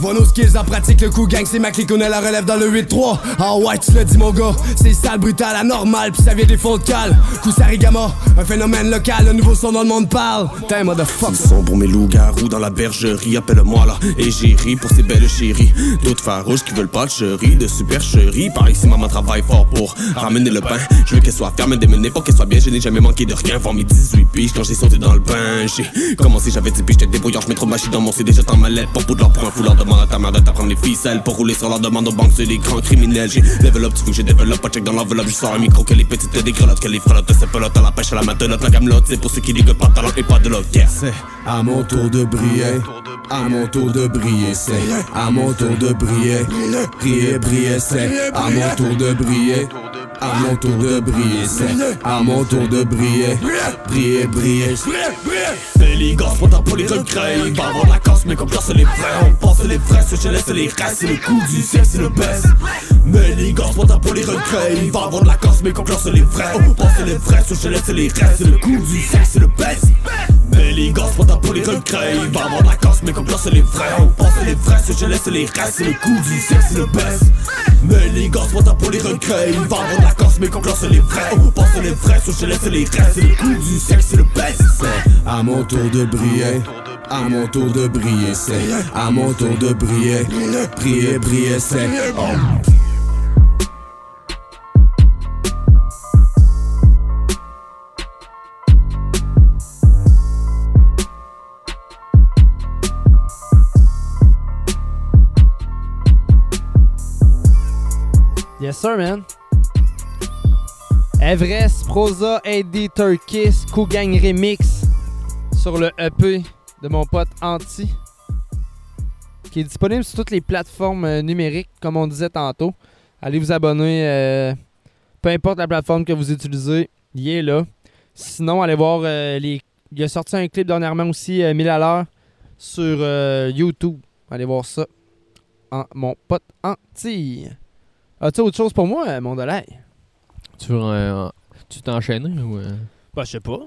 Vois nos skills en pratique, le coup gang, c'est ma clique, on a la relève dans le 8-3. Ah ouais, tu l'as dit mon gars, c'est sale, brutal, anormal, pis ça vient des fonds de cale. Coup Sarigama, un phénomène local, un nouveau son dans le monde parle. T'es motherfucker. Son pour mes loups-garous dans la bergerie, appelle-moi là. Et j'ai ri pour ces belles chéries. D'autres farouches qui veulent pas de chérie, de supercherie. Par ici, maman travaille fort pour ramener le pain. Je veux qu'elle soit ferme, démenée, pas qu'elle soit bien. Je n'ai jamais manqué de rien. Voir mes 18 piges quand j'ai sauté dans le bain. J'ai commencé, j'avais 10 piges, j'étais débrouillard. Je trop machine dans mon CD, j'attends ma lettre. Pour de leur point, leur demande à ta mère de t'apprendre les ficelles. Pour rouler sur leur demande aux banques, c'est des grands criminels. J'ai level up, tu veux que j'ai développe, pas check dans l'enveloppe. Je sors un micro, que les petites des que les frelottes, c'est pelote à la pêche à la matelote. La gamelote, c'est pour ceux qui disent pas de talent et pas de love. Yeah. C'est à mon tour de briller. À mon tour de briller, c'est à mon tour de briller. Briller, briller, c'est à mon tour de briller. À mon tour de briller, c'est à mon tour de briller. Briller, briller. C'est les gosses, pas pour les regrets. Il va avoir la casse, mais comme ça, c'est les vrais. On pense les vrais, ce je laisse les restes. C'est le coup du sexe, c'est le best. Mais les gosses, pas pour les regrets. Il va avoir la casse, mais comme ça, c'est les vrais. On pense les vrais, ce je laisse les restes. C'est le coup du sexe, c'est le best. Mais les gosses, pour les regrets. Il va avoir la casse, mais comme c'est les vrais. On pense les vrais, ce je laisse les restes. C'est le coup du sexe, c'est le best. Mais les gosses, pour les regrets. Il va avoir la casse, mais comme c'est les vrais. On pense les vrais, ce je laisse les restes. C'est le coup du sexe, c'est le best. À mon tour de briller. À mon tour de briller, c'est à mon tour de briller. Briller, briller, c'est. Yes, sir, man. Everest, Prosa, AD, Turkis, Gang Remix sur le EP de mon pote Anti qui est disponible sur toutes les plateformes euh, numériques, comme on disait tantôt. Allez vous abonner, euh, peu importe la plateforme que vous utilisez, il est là. Sinon, allez voir euh, les. Il a sorti un clip dernièrement aussi, 1000 à l'heure, sur YouTube. Allez voir ça. mon pote Anti. As-tu autre chose pour moi, mon? Tu veux euh, tu t'enchaîner ou. Euh? Bah, je sais pas.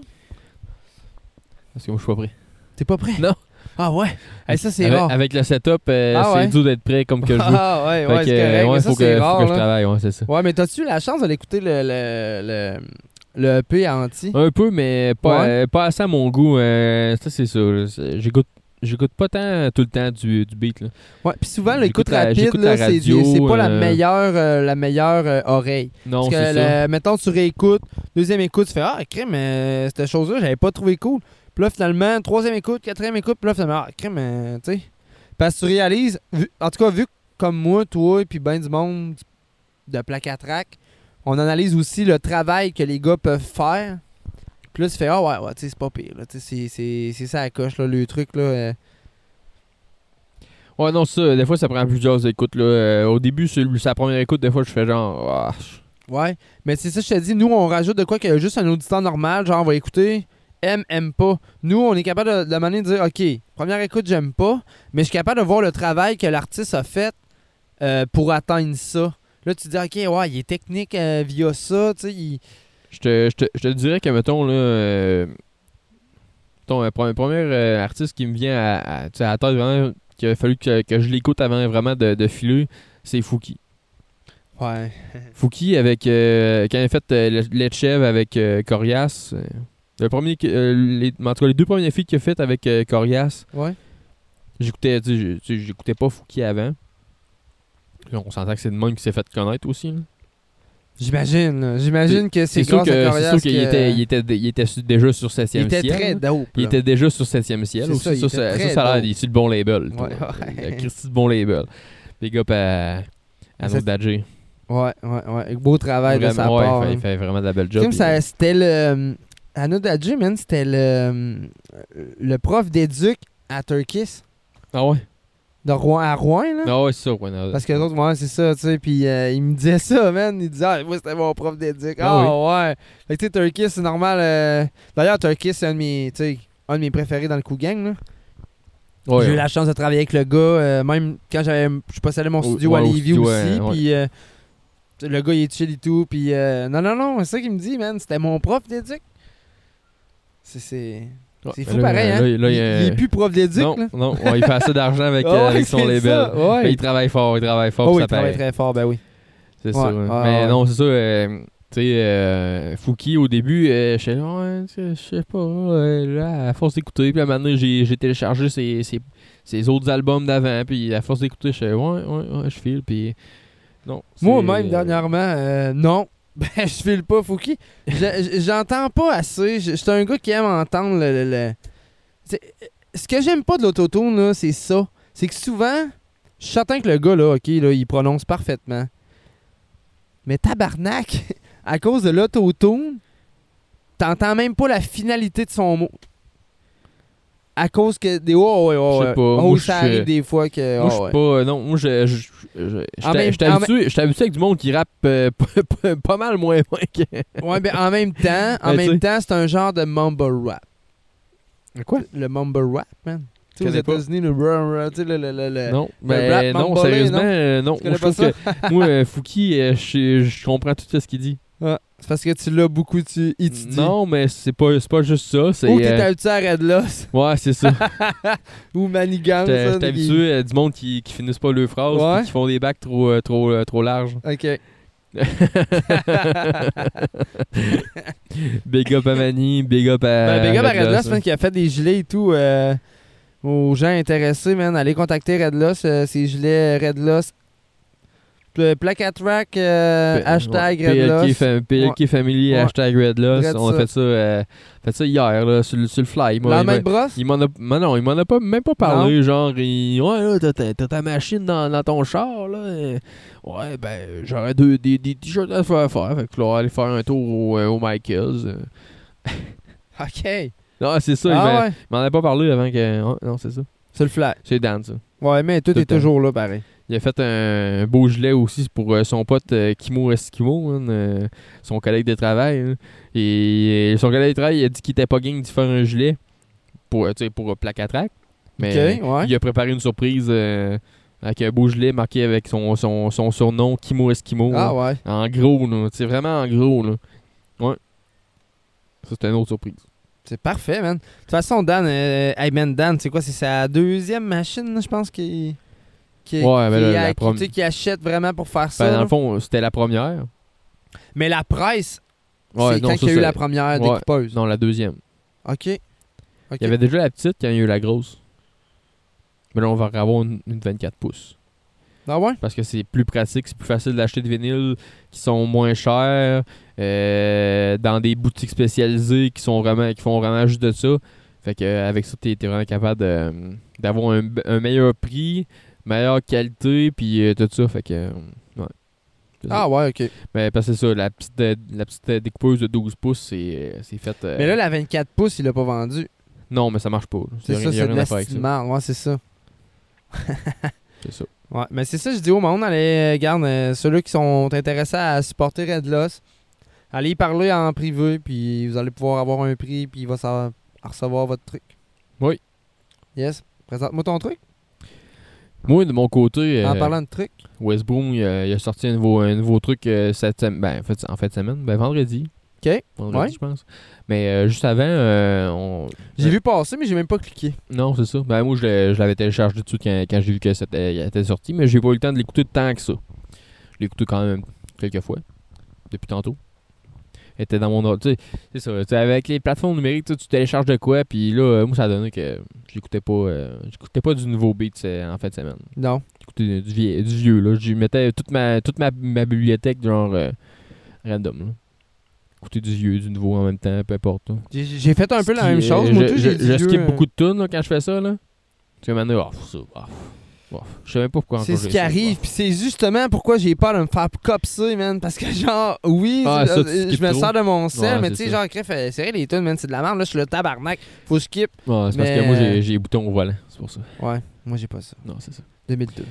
Parce que moi, je suis pas prêt. T'es pas prêt? Non. Ah ouais? ça, c'est avec, rare. Avec le setup, euh, ah, c'est dur d'être prêt comme que je veux. (laughs) Ah ouais, ouais, c'est correct. Ouais, ça, faut, que, rare, faut que je travaille, ouais, c'est ça. Ouais, mais t'as-tu la chance d'aller écouter le, le, le, le EP à Anti? Un peu, mais pas, pas assez à mon goût. ça, c'est ça. J'écoute j'écoute pas tant tout le temps du, du beat. Là. Ouais, puis souvent l'écoute rapide, c'est pas la euh, meilleure, euh, la meilleure euh, oreille. Non, c'est ça. mettons, tu réécoutes, deuxième écoute, tu fais Ah, crème, mais cette chose-là, j'avais pas trouvé cool. Puis là, finalement, troisième écoute, quatrième écoute, puis là, finalement, ah, crème, tu sais. Parce que tu réalises, en tout cas, vu comme moi, toi, et puis ben du monde de plaque à track, on analyse aussi le travail que les gars peuvent faire puis là, tu fais, ah ouais, ouais, tu sais, c'est pas pire. C'est ça la coche, là, le truc. là. Euh. Ouais, non, ça, des fois, ça prend plusieurs écoutes. Là. Euh, au début, c'est sa première écoute, des fois, je fais genre. Ah, ouais, mais c'est ça, je te dis, nous, on rajoute de quoi qu'il y a juste un auditeur normal, genre, on va écouter, aime, aime pas. Nous, on est capable de, de, de dire, OK, première écoute, j'aime pas, mais je suis capable de voir le travail que l'artiste a fait euh, pour atteindre ça. Là, tu te dis, OK, ouais, il est technique via ça, tu sais, il je te, je, te, je te dirais que, mettons, là, euh, ton euh, premier, euh, artiste qui me vient à, à, à la tête vraiment, qu'il a fallu que, que je l'écoute avant vraiment de, de filer, c'est Fouki. Ouais. (laughs) Fouki, avec, euh, quand il a fait euh, avec Corias, le premier, les, en tout cas, les deux premiers feats qu'il a fait avec Corias, ouais. j'écoutais, j'écoutais pas Fouki avant. on s'entend que c'est le monde qui s'est fait connaître aussi. Là. J'imagine. J'imagine que c'est sûr qu'il était, il était, il était déjà sur 7e ciel. Il était très dope. Il était déjà sur 7e ciel. Aussi. Ça, ça, ça, ça, a l'air sur le bon label. Ouais, ouais. Christy de bon label. Big up à, à notre badger. Ouais, ouais, ouais. Beau travail vraiment, de sa ouais, part. Il fait, il fait vraiment de la belle job. C'était le. À notre badger, man, c'était le, le prof d'éduc à Turkis. Ah ouais? De Rouen à Rouen, là. Non, ah c'est ça, ouais. Parce que les autres, moi, c'est ça, tu sais. Puis euh, il me disait ça, man. Il disait, ah, moi, c'était mon prof d'éduc. Ah, oh, ouais. Fait que, tu sais, Turkey, c'est normal. Euh... D'ailleurs, Turkey, c'est un de mes, un de mes préférés dans le coup gang, là. Ouais, J'ai eu la chance de travailler avec le gars, euh, même quand j'avais, je possédais mon studio à Lévis aussi. Puis euh, le gars, il est chill et tout. Puis non, non, non, c'est ça qu'il me dit, man. C'était mon prof d'éduc. C'est. C'est fou pareil, hein? il, est plus prof d'éduc. Non, non il fait assez d'argent avec, (laughs) avec son label. il travaille fort, il travaille fort. Oh, pour il travaille très fort, ben oui. C'est ça. Mais non, c'est ça. Euh, Tu sais, euh, Fouki, au début, euh, je sais ouais, pas, euh, là, à force d'écouter, puis à un moment donné, j'ai téléchargé ses, ses, ses autres albums d'avant, puis à force d'écouter, je sais, ouais, ouais, ouais, je file, puis non. Moi-même, dernièrement, euh, non. Ben, (laughs) je file pas Fouki. Je- J'entends pas assez. Je un gars qui aime entendre le. le- Ce que j'aime pas de l'autotune, c'est ça. C'est que souvent, je suis certain que le gars, là, ok, là, il prononce parfaitement. Mais tabarnak, (laughs) à cause de l'autotune, t'entends même pas la finalité de son mot. À cause que des. Oh, ouais, sais ouais. pas. Oh, Moi, ça je- arrive des fois que. Moi, je oh, suis ouais. pas. Non, moi, je. J'étais habitué, j'étais habitué avec du monde qui rappe euh, (laughs) pas, mal moins moins que. (laughs) Ouais, mais en même temps, en Ben, même temps, c'est un genre de mumble rap. Quoi? Le mumble rap, man. Tu sais, aux. États-unis, le le, le, le, Non, mais rap non, sérieusement, non? euh, non. Moi, je trouve que. Moi, (laughs) euh, Fouki, euh, je je comprends tout ce qu'il dit. Ah, c'est parce que tu l'as beaucoup tu étudié. Non, mais c'est pas, c'est pas juste ça. C'est, Ou t'es euh, habitué à Red Loss. (laughs) Ouais, c'est ça. (laughs) Ou. J'étais ça, j'étais qui- habitué à du monde qui, qui finissent pas leurs phrases Ouais. puis qui font des bacs trop, euh, trop, euh, trop larges. Ok. (laughs) big up à Manny, big up à. Ben, big up à Red Red Loss, Loss, man, qui a fait des gilets et tout euh, aux gens intéressés, man. Allez contacter Red Loss, euh, ces gilets Red Loss. Pl- Plaque à track, euh, hashtag ouais, Red PLK, PLK Family, Ouais. hashtag Red Loss. Red On a fait ça, euh, fait ça hier, là, sur, le- sur le fly. Moi, La il main m'a- de brosse? Il m'en a, mais non, il m'en a pas, même pas parlé. Genre, il- ouais, là, t'as, ta- machine dans, dans ton char, là. ouais, ben, j'aurais deux, des, des t-shirts à faire. Fait que là, aller faire un tour au, euh, au Michaels. (laughs) Ok. Non, c'est ça, il, Ah ouais. il m'en a pas parlé avant que. ouais, non, c'est ça. C'est le fly. C'est Dan, ça. Ouais, mais tout Tout est temps. toujours là, pareil. Il a fait un beau gilet aussi pour euh, son pote euh, Kimo Eskimo, hein, euh, son collègue de travail. hein. Et son collègue de travail il a dit qu'il était pas game d'y faire un gilet pour, pour plaque à track. Mais Ok, ouais. il a préparé une surprise euh, avec un beau gilet marqué avec son, son, son surnom Kimo Eskimo. Ah là. ouais. En gros. C'est vraiment en gros. Là. Ouais. Ça, c'était une autre surprise. C'est parfait, man. De toute façon, Dan, euh, hey man, Dan, c'est quoi? C'est sa deuxième machine, je pense, qui, qui, Ouais, qui, ben là, qui- prom- sais, qui achète vraiment pour faire ça. Ben, dans là. le fond, c'était la première. Mais la presse, Ouais, c'est quand ça, il y a eu la première découpeuse. Non, la deuxième. OK. Il y avait déjà la petite quand il y a eu la grosse. Mais là, on va avoir une, une 24 pouces. Ah ouais? Parce que c'est plus pratique, c'est plus facile d'acheter des vinyles qui sont moins chers euh, dans des boutiques spécialisées qui sont vraiment qui font vraiment juste de ça. Fait que euh, avec ça, t'es es vraiment capable de- d'avoir un, un meilleur prix, meilleure qualité, puis euh, tout ça. Fait que euh, ouais. Ah ouais, OK. Mais parce que c'est ça, la petite, euh, la petite découpeuse de 12 pouces, c'est c'est fait. euh, Mais là, la 24 pouces, il l'a pas vendu. Non, mais ça marche pas. C'est ça, c'est de la ça. Ouais, c'est ça. (laughs) C'est ça. Ouais, mais c'est ça, je dis au monde, allez, garde, euh, ceux-là qui sont intéressés à supporter Red Loss, allez y parler en privé, puis vous allez pouvoir avoir un prix, puis il va recevoir votre truc. Oui. Yes. Présente-moi ton truc. Moi, de mon côté, En euh, parlant de truc. Westbrook, il a, il a sorti un nouveau, un nouveau truc euh, cette sem- ben, en, fait, en fin de semaine, ben, vendredi. OK. Vendredi, Ouais. je pense. Mais euh, juste avant, on... J'ai vu passer, mais j'ai même pas cliqué. Non, c'est ça. Ben, moi, je l'avais téléchargé tout de suite quand, quand j'ai vu que c'était était sorti, mais j'ai pas eu le temps de l'écouter tant que ça. Je l'ai écouté quand même quelques fois, depuis tantôt. Était dans mon ordre. Tu sais, c'est ça. tu sais, avec les plateformes numériques, tu sais, tu télécharges de quoi, puis là, euh, moi, ça a donné que j'écoutais pas, euh, j'écoutais pas du nouveau beat en fin de semaine. Non. J'écoutais du, vie- du vieux, là. Je mettais toute ma, toute ma, ma bibliothèque, genre, euh, random, là. Écouter du vieux, du nouveau en même temps, peu importe. J'ai- fait un peu la même chose. Moi, je, je, je skip euh, beaucoup de tunes là, quand je fais ça. Là. Parce que maintenant, oh, ça, oh, je sais même pas pourquoi C'est ce qui arrive, puis c'est justement pourquoi j'ai peur de me faire copser, man. Parce que, genre, oui, Ah, ça, je me trop. sers de mon sel, Ouais, mais c'est tu sais, genre, cref, c'est vrai, les tunes, man, c'est de la merde. Là, je suis le tabarnak. Faut que je skip. Ouais, c'est parce que moi, j'ai j'ai les boutons au volant. C'est pour ça. Ouais, moi, j'ai pas ça. Non, c'est ça. 2002.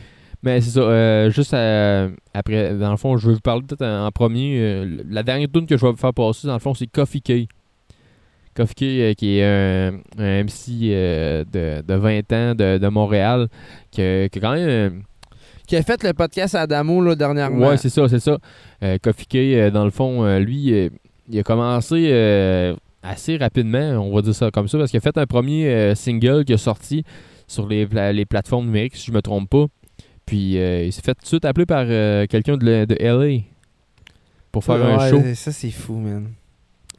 Mais c'est ça. euh, juste euh, après, dans le fond, je vais vous parler peut-être en, en premier. euh, la dernière tune que je vais vous faire passer, dans le fond, c'est Coffee Key. Key, euh, qui est un, un MC euh, de, de 20 ans de, de Montréal, qui, a- qui quand même. euh, Qui a fait le podcast Adamo, là, dernièrement. Ouais, c'est ça, c'est ça. Euh, euh, dans le fond, euh, lui, il a commencé assez rapidement, on va dire ça comme ça, parce qu'il a fait un premier single qui a sorti sur les, pla- les plateformes numériques, si je me trompe pas. Puis il s'est fait tout de suite appeler par quelqu'un de, la- de LA. pour faire un show. Ça, c'est fou, man.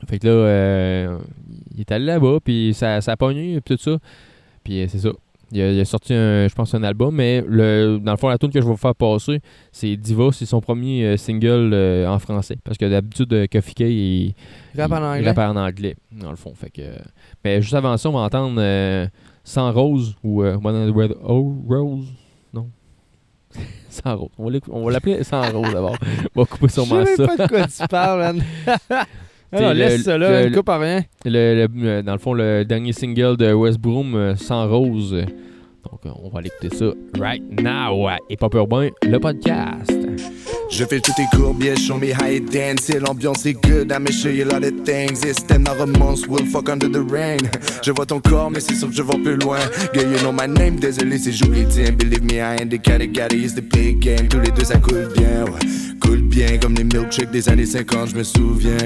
Fait que là, euh, il est allé là-bas, puis ça, ça a pogné, puis tout ça. Puis euh, c'est ça. Il a, il a sorti, un, je pense, un album, mais le, dans le fond, la tune que je vais vous faire passer, c'est Diva, c'est son premier euh, single euh, en français. Parce que d'habitude, euh, Coffee K, il, Rap en il- anglais. il rappe en anglais, dans le fond. Fait que, mais juste avant ça, on va entendre Sans Rose ou One Red Oh, Rose. Non. (laughs) Sans Rose. On va l'appeler Sans Rose d'abord. (laughs) On va couper Je sûrement sais ça. même pas de quoi tu parles, man. (laughs) Ah non, le- laisse ça là, le- une coupe à rien. Le, le- euh, dans le fond, le dernier single de West Broom, euh, Sans Rose. Donc, euh, on va aller écouter ça right now. Et Pop Urbain, le podcast. Je fais tous tes cours, bien show me how you dance. L'ambiance est good, I'm show you a lot of things. It's them not romance, we'll fuck under the rain. Je vois ton corps, mais c'est sûr que je vois plus loin. Girl, you know my name, désolé si j'oublie le tien. Believe me, I ain't the cat got it, it's the big game. Tous les deux, ça coule bien, ouais. Coule bien comme les milkshakes des années 50, je me souviens.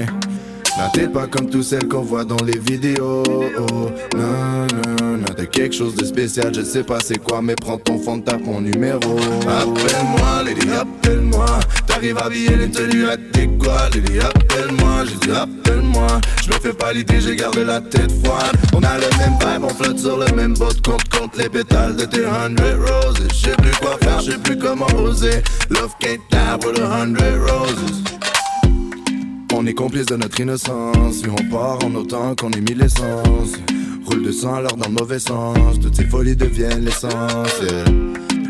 Non, t'es pas comme tous celles qu'on voit dans les vidéos. Oh, non, non, non, t'as quelque chose de spécial, je sais pas c'est quoi, mais prends ton fond, tape mon numéro. Appelle-moi, lady, appelle-moi. T'arrives habillé les tenues adéquates, lady, appelle-moi. J'ai dit appelle-moi. Je me fais pas l'idée, j'ai gardé la tête froide. On a le même vibe, on flotte sur le même boat, compte, compte les pétales de tes hundred roses. Je sais plus quoi faire, je sais plus comment oser. Love can't die with a hundred roses. On est complices de notre innocence, et on part en autant qu'on est mis l'essence. Roule de sang alors dans le mauvais sens, toutes ces folies deviennent l'essence. yeah.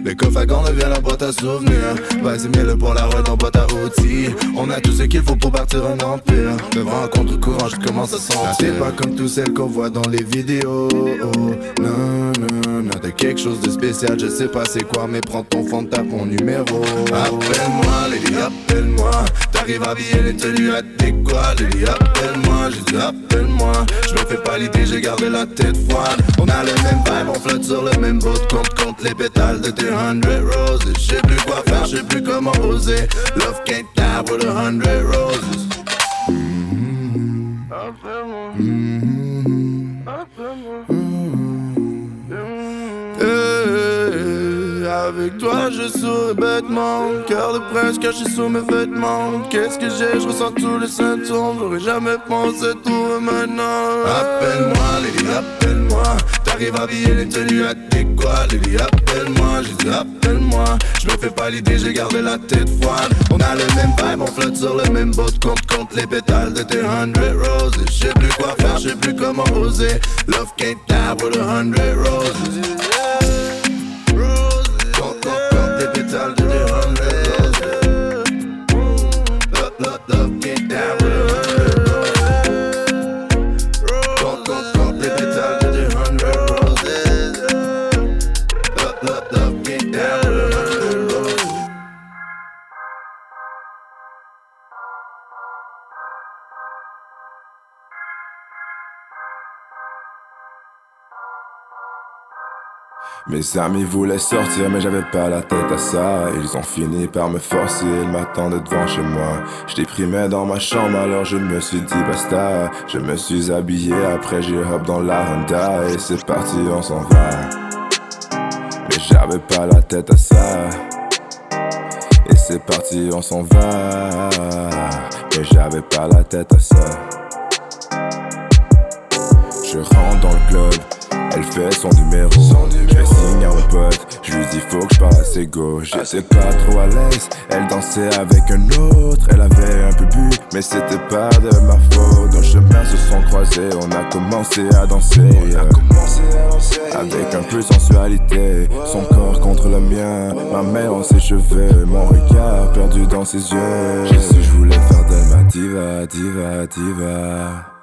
Le coffre à gants devient la boîte à souvenirs. Vas-y, mets-le pour la route en boîte à outils. On a tout ce qu'il faut pour partir un empire. Devant un contre-courant, je commence à sentir. C'est pas comme toutes celles qu'on voit dans les vidéos. Oh, non, non, non, t'as quelque chose de spécial, je sais pas c'est quoi, mais prends ton fond, tape mon numéro. Appelle-moi, lady, appelle-moi. T'arrives habillé les tenues adéquates, lady, appelle-moi. J'ai dit appelle-moi. Je me fais pas l'idée, j'ai gardé la tête froide. On a le même vibe, on flotte sur le même boat, compte, compte les pétales de tes hundred roses. Je sais plus quoi faire, je sais plus comment oser. Love can't die with a hundred roses. Avec toi je souris bêtement. Cœur de prince caché sous mes vêtements. Qu'est-ce que j'ai, je ressens tous les symptômes. J'aurais jamais pensé tout maintenant. Appelle-moi, Lily, appelle-moi. T'arrives habillé les tenues adéquates Lily, appelle-moi, j'ai dit appelle-moi. Je me fais pas l'idée, j'ai gardé la tête froide. On a le même vibe, on flotte sur le même boat. Compte, compte les pétales de tes hundred roses. Je sais plus quoi faire, je sais plus comment oser. Love can't die with a hundred roses Mes amis voulaient sortir mais j'avais pas la tête à ça. Ils ont fini par me forcer, ils m'attendaient devant chez moi. Je déprimais dans ma chambre alors je me suis dit basta. Je me suis habillé après j'ai hop dans la Honda Et c'est parti on s'en va. Mais j'avais pas la tête à ça. Et c'est parti on s'en va. Mais j'avais pas la tête à ça. Je rentre dans le club elle fait son numéro, je signe à mon pote, je lui dis faut que je parle à ses go J'étais pas trop à l'aise, elle dansait avec un autre. Elle avait un peu bu, mais c'était pas de ma faute. Nos chemins se sont croisés, on a commencé à danser. Avec un peu de sensualité, son corps contre le mien. Ma main dans ses cheveux, mon regard perdu dans ses yeux. Je voulais faire d'elle ma diva, diva, diva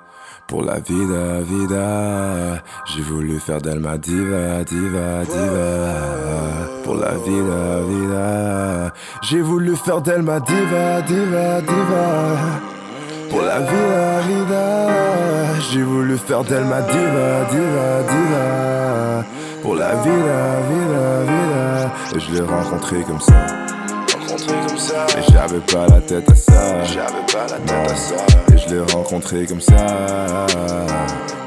pour la vida, vida, j'ai voulu faire d'elle ma diva, diva, diva. Pour la vida, vida, j'ai voulu faire d'elle ma diva, diva, diva. Pour la vida, vida, j'ai voulu faire d'elle ma diva, diva, diva. Pour la vida, vida, vida, et je l'ai rencontrée comme ça. Ça. Et j'avais pas la tête à ça. J'avais pas la tête à ça. Et je l'ai rencontré comme ça.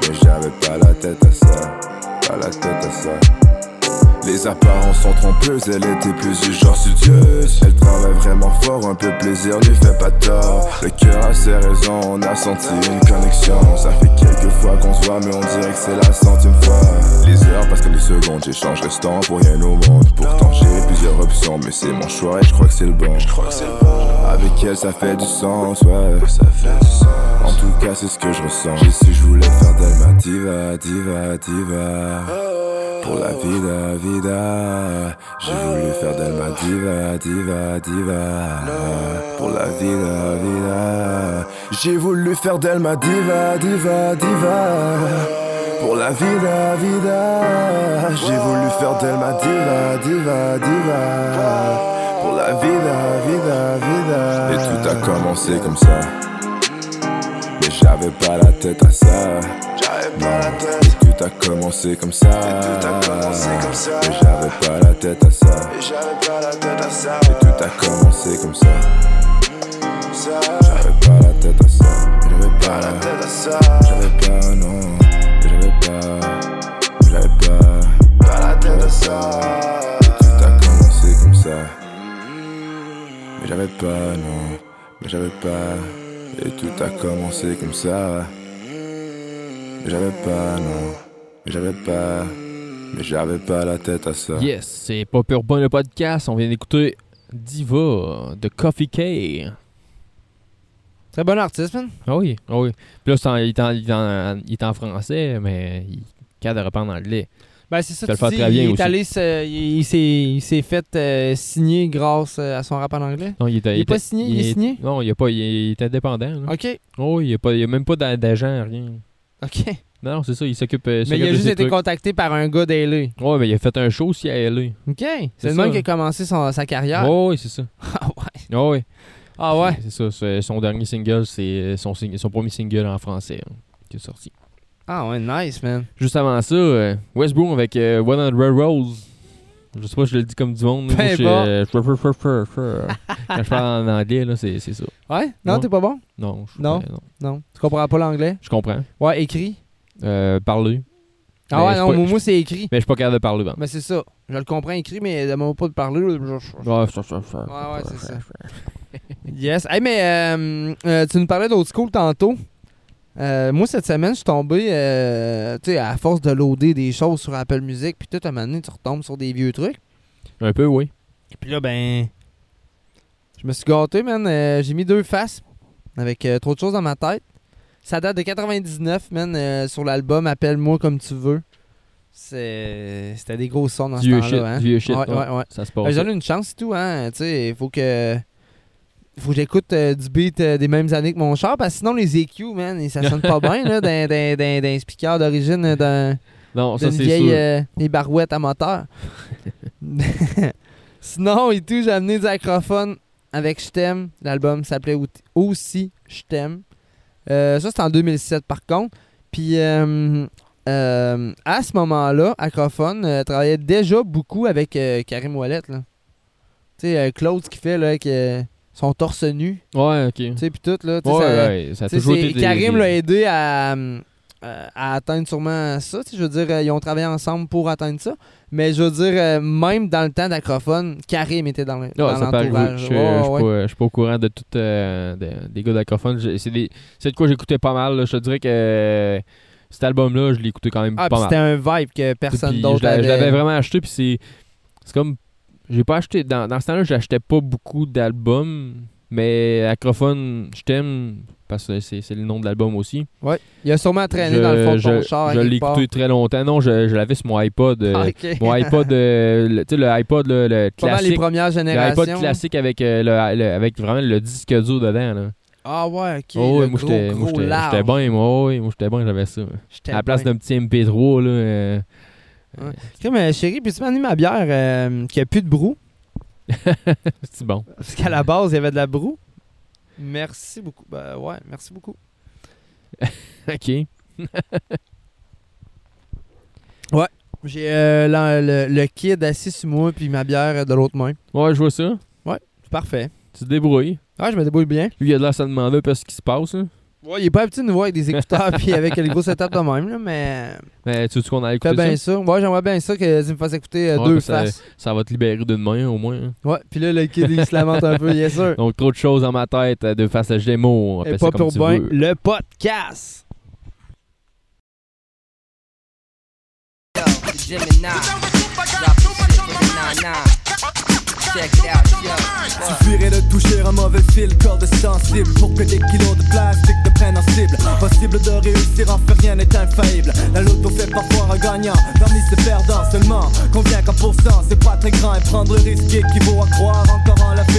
Mais j'avais pas la tête à ça. Pas la tête à ça. Les apparences sont trompeuses, elle était plus du genre studieuse. Elle travaille vraiment fort, un peu plaisir lui fait pas tort. Le cœur a ses raisons, on a senti une connexion. Ça fait quelques fois qu'on se voit, mais on dirait que c'est la centième fois. Les heures passent comme des secondes, j'échange le temps pour rien au monde. Pourtant j'ai plusieurs options, mais c'est mon choix et je crois que c'est le bon. Avec elle, ça fait du sens, ouais. Ça fait du sens. En tout cas, c'est ce que je ressens. J'ai su, je voulais faire d'elle ma diva, diva, diva. Pour la vida, vida. J'ai voulu faire d'elle ma diva, diva, diva. Pour la vida, vida. J'ai voulu faire d'elle ma diva, diva, diva. Pour la vida, vida. J'ai voulu faire d'elle ma diva, diva, diva. Pour la vida, vida, vida. Et tout a commencé comme ça. Mais j'avais pas la tête à ça. J'avais pas la tête. Et tout a commencé comme ça. Et tout a commencé comme ça. Mais j'avais pas la tête à ça. Et j'avais pas la tête à ça. Et tout a commencé comme ça. J'avais pas la tête à ça. J'avais pas la tête à ça. J'avais pas, non. J'avais pas. J'avais pas. Pas la tête à ça. J'avais pas, non. Mais j'avais pas. Et tout a commencé comme ça. Mais j'avais pas, non. Mais j'avais pas. Mais j'avais pas la tête à ça. Yes, c'est Pop Urbain le podcast. On vient d'écouter Diva de Coffee K. Très bon artiste, man. Ah oui, ah oui. Puis là, il, est en, il, est en, il est en français, mais il est capable de répondre en anglais. Ben, c'est ça, tu dis, il, est aussi. allé se- il, il s'est, il s'est fait euh, signer grâce euh, à son rap en anglais? Non, il, était- Il est pas signé, il est signé? Non, il est pas, il est, il est indépendant. là. OK. Oh, il n'y a, même pas d'a- d'agent, rien. OK. Non, non, c'est ça, il s'occupe. euh, Mais il a juste été trucs. contacté par un gars d'LA. Ouais, mais il a fait un show aussi à LA. OK. C'est le même qui a commencé son- sa carrière. Oh, oui, c'est ça. (laughs) Ah ouais. Oh, oui. Ah ouais. C'est ça, c'est- son dernier single, c'est son, son premier single en français hein, qui est sorti. Ah ouais, nice, man. Juste avant ça, euh, Westbrook avec euh, 100 Rose. Je sais pas si je le dis comme du monde. Peu importe. Quand je parle en anglais, là, c'est c'est ça. Ouais? Non, t'es pas bon? Non, je, Non? non. Non. Tu comprends pas l'anglais? Je comprends. Ouais, écrit? Euh, parler. Ah ouais, non, moi, c'est écrit. Mais je suis pas capable de parler. ben. Mais c'est ça. Je le comprends écrit, mais demande pas de parler. Ouais, Ouais, ouais, c'est ça. (laughs) Yes. Hey, mais euh, euh, tu nous parlais d'autour school tantôt. Euh, moi, cette semaine, je suis tombé, euh, tu sais, à force de loader des choses sur Apple Music, puis tout, à un moment donné, tu retombes sur des vieux trucs. Un peu, oui. Puis là, ben, je me suis gâté, man. Euh, J'ai mis deux faces avec euh, trop de choses dans ma tête. Ça date de 99, man, euh, sur l'album Appelle-moi comme tu veux. C'est- C'était des gros sons dans ce Vieux temps-là. shit, hein. vieux shit. Ouais, ouais, ouais. Ça se passe. J'en ai une chance et tout, hein. Tu sais, il faut que. Faut que j'écoute euh, du beat euh, des mêmes années que mon char, parce que sinon les EQ, man, ça sonne pas bien, là, (laughs) d'un, d'un, d'un, d'un speaker d'origine euh, d'un, non, ça, d'une c'est vieille sûr. euh, des barouettes à moteur. (laughs) sinon, et tout, j'ai amené du acrophone avec Je t'aime. L'album s'appelait ou- aussi Je t'aime. Euh, ça, c'était en 2007, par contre. Puis, euh, euh, à ce moment-là, Acrophone euh, travaillait déjà beaucoup avec euh, Karim Ouellet, là. Tu sais, euh, Claude, ce qu'il fait, là, avec euh, son torse nu, Ouais, ok. tu sais, puis tout, là. Ouais, ça- ouais, ça a toujours c'est- été des- Karim l'a aidé à, euh, à atteindre sûrement ça. Je veux dire, euh, ils ont travaillé ensemble pour atteindre ça. Mais je veux dire, euh, même dans le temps d'Acrophone, Karim était dans le- Ah, l'entourage. Je je suis pas, au courant de tout euh, de- des gars d'acrophone. C'est de quoi j'écoutais pas mal. là. Je te dirais que cet album-là, je l'ai écouté quand même Ah, pas mal. c'était un vibe que personne d'autre l'a- je l'avais avait. vraiment acheté, puis c'est. C'est comme. J'ai pas acheté. Dans, dans ce temps-là, j'achetais pas beaucoup d'albums, mais Acrophone, je t'aime, parce que c'est le nom de l'album aussi. Il a sûrement traîné Je- dans le fond de je, ton char. Je l'ai écouté très longtemps. Non, je, je l'avais sur mon iPod. euh, Ah, ok. Mon iPod, euh, tu sais, le iPod, le, le Pas mal les classique. premières Le générations. iPod classique avec, euh, le, le- avec vraiment le disque dur dedans. Là. Ah ouais, ok. Oh, le moi, j'étais bien, moi. oui, moi, j'étais bien, j'avais ça. À la place d'un petit MP3, là. Euh, Ok, mais chérie, puis tu m'as mis ma bière euh, qui a plus de brou? (laughs) c'est bon. Parce qu'à la base, il y avait de la broue. Merci beaucoup. Ben ouais, merci beaucoup. (laughs) OK. (laughs) J'ai euh, la- le, le kid assis sur moi, puis ma bière euh, de l'autre main. Ouais, je vois ça. C'est parfait. Tu te débrouilles. Ah, je me débrouille bien. Lui, il a de l'air à se demander peu ce qui se passe. là. Ouais, il est pas petit de nous voir avec des écouteurs (laughs) puis avec le gros setup de même, là, mais. Mais tu sais qu'on a écouté Fais bien ça? Ouais, j'aimerais bien ça que tu me fasses écouter euh, Ouais, deux faces. ça va te libérer d'une main, au moins. hein. Ouais, puis là, le kid, il se lamente un peu, yes sir. Donc, trop de choses dans ma tête, euh, de face à Gémeaux. on Et pas pour bien, veux. le podcast. The Suffirait de toucher un mauvais fil, corde sensible Pour que des kilos de plastique te prennent en cible. Possible de réussir, en fait rien n'est infaillible. La loto fait parfois un gagnant, parmi ses perdants seulement. Convient qu'un pourcent, c'est pas très grand Et prendre le risque équivaut à croire encore en la dents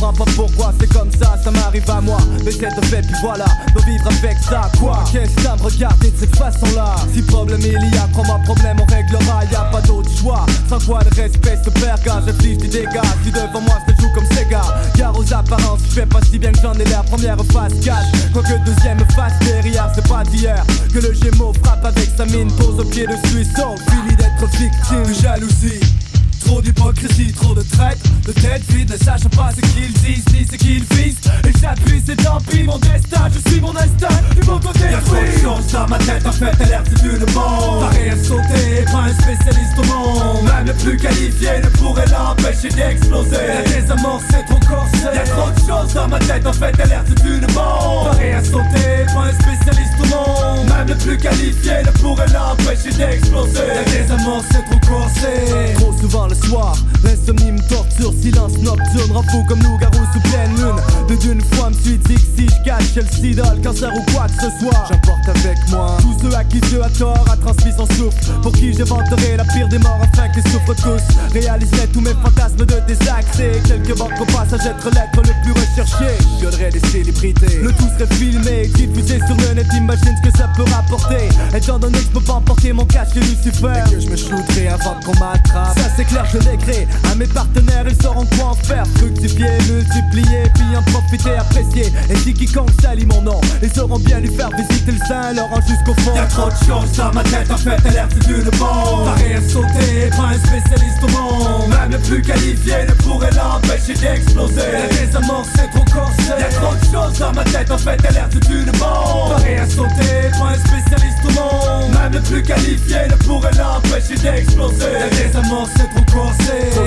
Comprends pas pourquoi c'est comme ça, ça m'arrive à moi. Mais c'est un fait, puis voilà, dois vivre avec ça Quoi. Qu'est-ce que ça me regarder de cette façon-là? Si problème il y a, crois-moi problème on réglera. Y a pas d'autre choix, sans quoi le respect se perd Quand j'affiche des dégâts, si devant moi je joue comme Sega. Car aux apparences, je fais pas si bien que j'en ai l'air Première face cache, quoique deuxième face derrière C'est pas d'hier. Que le gémeau frappe avec sa mine Pose au pied de Suisson, fini d'être victime. De jalousie Trop d'hypocrisie, trop de traite, de tête vide, ne sachant pas ce qu'ils disent ni ce qu'ils visent. Et j'appuie, c'est tant pis, mon destin, je suis mon instinct, du bon côté. Y'a trop de choses dans ma tête, en fait, elle c'est une bombe. Pareil à sauter, pas un spécialiste au monde. Même le plus qualifié ne pourrait l'empêcher d'exploser. La désamorce, c'est trop corsé. Y'a trop de choses dans ma tête, en fait, elle c'est une bombe. Pareil à sauter, pas un spécialiste au monde. Même le plus qualifié ne pourrait l'empêcher d'exploser. La désamorce, c'est trop corsé. Trop souvent le soir, l'insomnie me torture, silence nocturne, rend fou comme loup-garou sous pleine lune. Plus d'une fois me suis dit que si je cache le sida, cancer ou quoi que ce soit, j'emporte avec moi tous ceux à qui Dieu a tort a transmis son souffle. Pour qui j'inventerai la pire des morts afin qu'ils souffrent tous. Réaliserai tous mes fantasmes de désaccès. Quelques banques au passage, être l'être le plus recherché. Violerai des célébrités. Le tout serait filmé, diffusé sur le net. Imagine ce que ça peut rapporter. Étant donné que je peux pas emporter mon cash chez Lucifer. Et que je me shooterai avant qu'on m'attrape. Ça c'est clair, je l'écris. À mes partenaires, ils sauront quoi en faire. Fructifier, multiplier, puis en profiter, apprécier. Et si quiconque salit mon nom, ils sauront bien lui faire visiter le rend jusqu'au fond. Y'a trop de choses dans ma tête, en fait, elle l'air c'est une bombe. Pareil à sauter, pas un spécialiste au monde. Même le plus qualifié ne pourrait l'empêcher d'exploser. La désamorce, c'est trop corsé. Y'a trop de choses dans ma tête, en fait, elle l'air c'est une bombe. Pareil à sauter, pas un spécialiste au monde. Même le plus qualifié ne pourrait l'empêcher d'exploser. La désamorce, c'est trop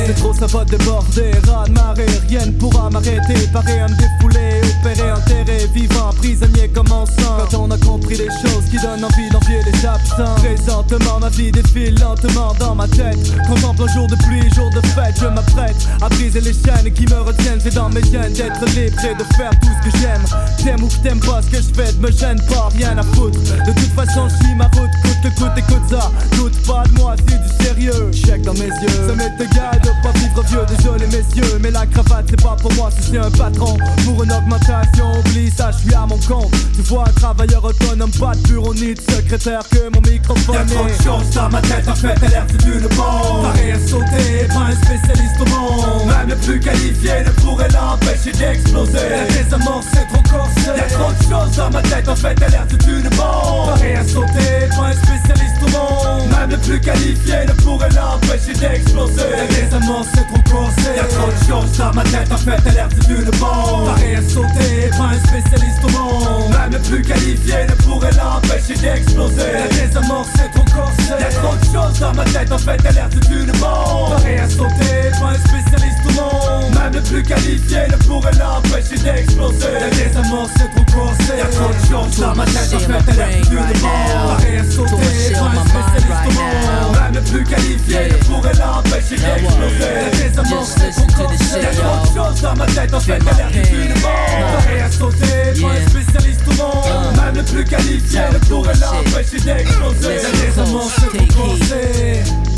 c'est trop, ça va déborder. De marée, rien ne pourra m'arrêter. Pareil à me défouler, opérer, enterrer, vivant, prisonnier comme en sang. Quand on a compris les choses qui donnent envie d'envier les absents. Présentement, ma vie défile lentement dans ma tête. Contemple un jour de pluie, jour de fête, je m'apprête à briser les chaînes qui me retiennent. C'est dans mes gènes d'être libre et de faire tout ce que j'aime. T'aimes ou t'aimes pas ce que je fais, me gêne pas, rien à foutre. De toute façon, je suis ma route, coûte que coûte, écoute ça. Doute pas de moi, c'est du sérieux. Check dans mes yeux, ça m'est égal de pas vivre vieux, désolé messieurs. Mais la cravate, c'est pas pour moi, si c'est un patron. Pour une augmentation, oublie ça, je suis à mon compte. Tu vois, un travailleur autonome, pas de bureau ni de secrétaire que mon microphone. Y'a trop de choses dans ma tête, en fait, l'air c'est une bombe. Pareil à sauter, pas un spécialiste au monde. Même le plus qualifié ne pourrait l'empêcher d'exploser. La désamorce, c'est trop corsé. Y'a trop de choses dans ma tête, en fait, l'air c'est une bombe. Pareil à sauter, pas un spécialiste au monde. Même le plus qualifié ne pourrait l'empêcher d'exploser. Désamorce, c'est trop corsé. Y'a trop de choses dans ma tête, en fait, elle l'air c'est une bombe. Pareil à sauter, pas un spécialiste au monde. Même plus qualifié ne pourrait l'empêcher d'exploser. Désamorce, c'est trop corsé. Y'a trop de choses dans ma tête, en fait, elle l'air c'est une bombe. Pareil à sauter, pas un spécialiste monde. Même le plus qualifié ne pourrait l'empêcher d'exploser. La désamorce, c'est trop corsé. Y'a trop de choses dans ma tête, en fait, elle. Pareil à sauter, pas un spécialiste au monde. Même le plus qualifié ne pourrait l'empêcher d'exploser. La désamorce, c'est trop. Y'a de choses dans ma tête, en fait, elle. Pareil à sauter, pas un spécialiste au monde. Même le plus qualifié ne pourrait l'empêcher d'exploser. La désamorce, c'est trop.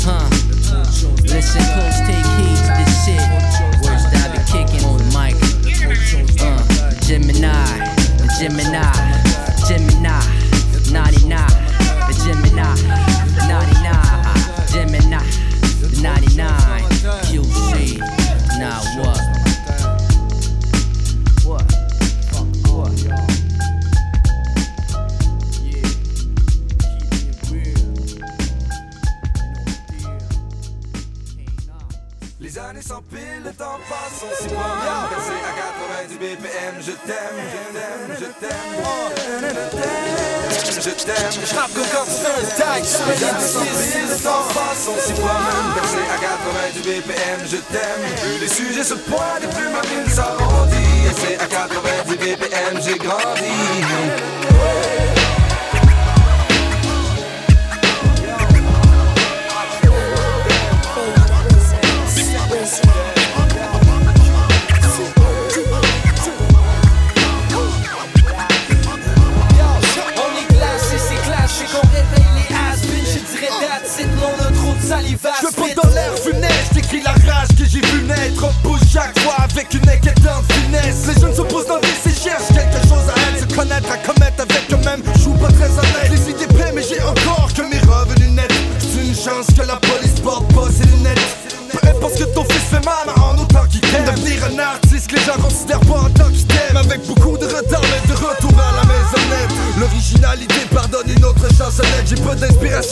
Huh. Listen close, take heed to this shit. Gemini, Gemini, Gemini, temps passe, on s'y promène Percé à 90 BPM, je t'aime, je t'aime, je t'aime. Je t'aime, je rappe comme fais tag sur les années s'empilent, le temps passe, on s'y promène Percé à 90 BPM, je t'aime. Les sujets se pointent et plus ma mine s'arrondit C'est à 90 BPM, j'ai grandi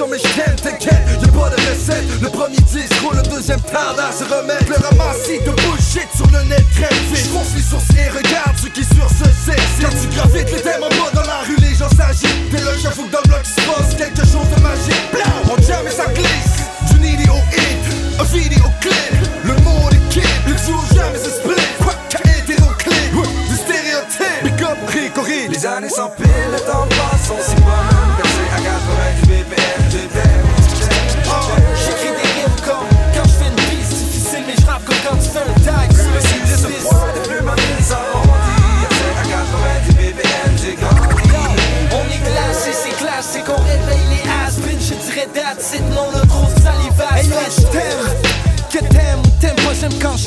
mais je t'inquiète. Y'a pas de recette. Le premier disque le deuxième tarde à se remettre. Le ramassis de bullshit sur le net crème vite. J'fonce les sourcils et regarde ceux qui sur ce sexe. Quand tu gravites les thèmes en bas dans la rue, les gens s'agitent. T'es là, j'avoue que dans le bloc, se passe quelque chose de magique. Blam, on jam et ça glisse. Du niddy au hit, un vidéo clip. Le mot d'équipe, le jour jamais se split. Quoi hétéroclite, du stéréotype. Big up, Rico Reed. Les années s'empilent, le temps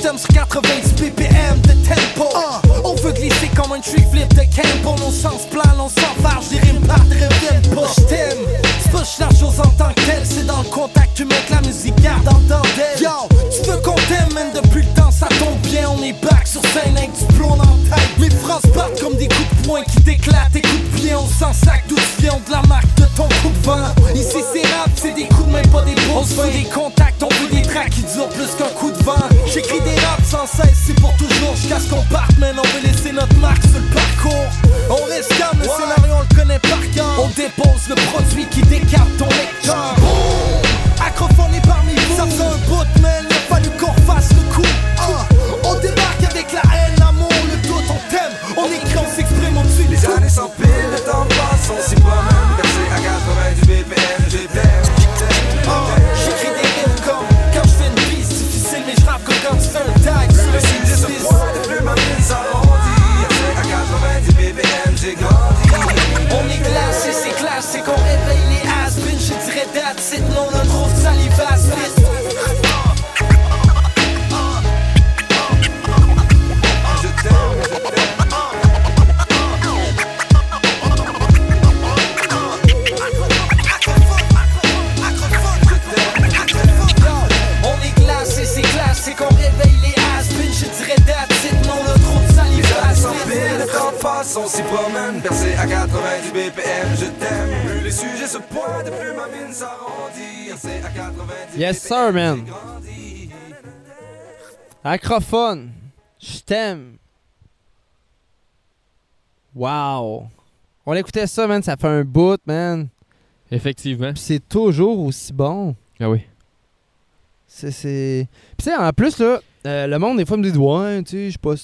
pas, j'aime quand je t'aime sur 90 BPM de tempo. On veut glisser comme un trick flip de Campbell, nos sens plans, on s'enfarge, des rimes par reviennent pas. Je t'aime, c'est pas la chose en tant que telle, c'est dans le contact humain que la musique garde en d'elle. Yo, tu veux qu'on t'aime, man, depuis le temps ça tombe bien, on est back sur scène avec du plomb dans la tête. Mes phrases partent comme des coups de poing qui t'éclatent, tes coups de pied, on s'en sac d'où tu viens, de la marque de ton coup de vent. Ici c'est rap, c'est des coups de main, pas des beaux On se veut des contacts, on veut des tracks qui durent plus 96, c'est pour toujours. Jusqu'à ce qu'on parte, mais on veut laisser notre marque sur le parcours. On reste calme, le scénario, on le connaît par cœur. On dépose le produit qui Yes, sir, man. Acrophone. Je t'aime. Wow. On écoutait ça, man. Ça fait un bout, man. Effectivement. C'est toujours aussi bon. Ah oui. C'est. c'est- Puis, tu sais, en plus, là, euh, le monde, des fois, me dit Ouais, tu sais, je sais pas.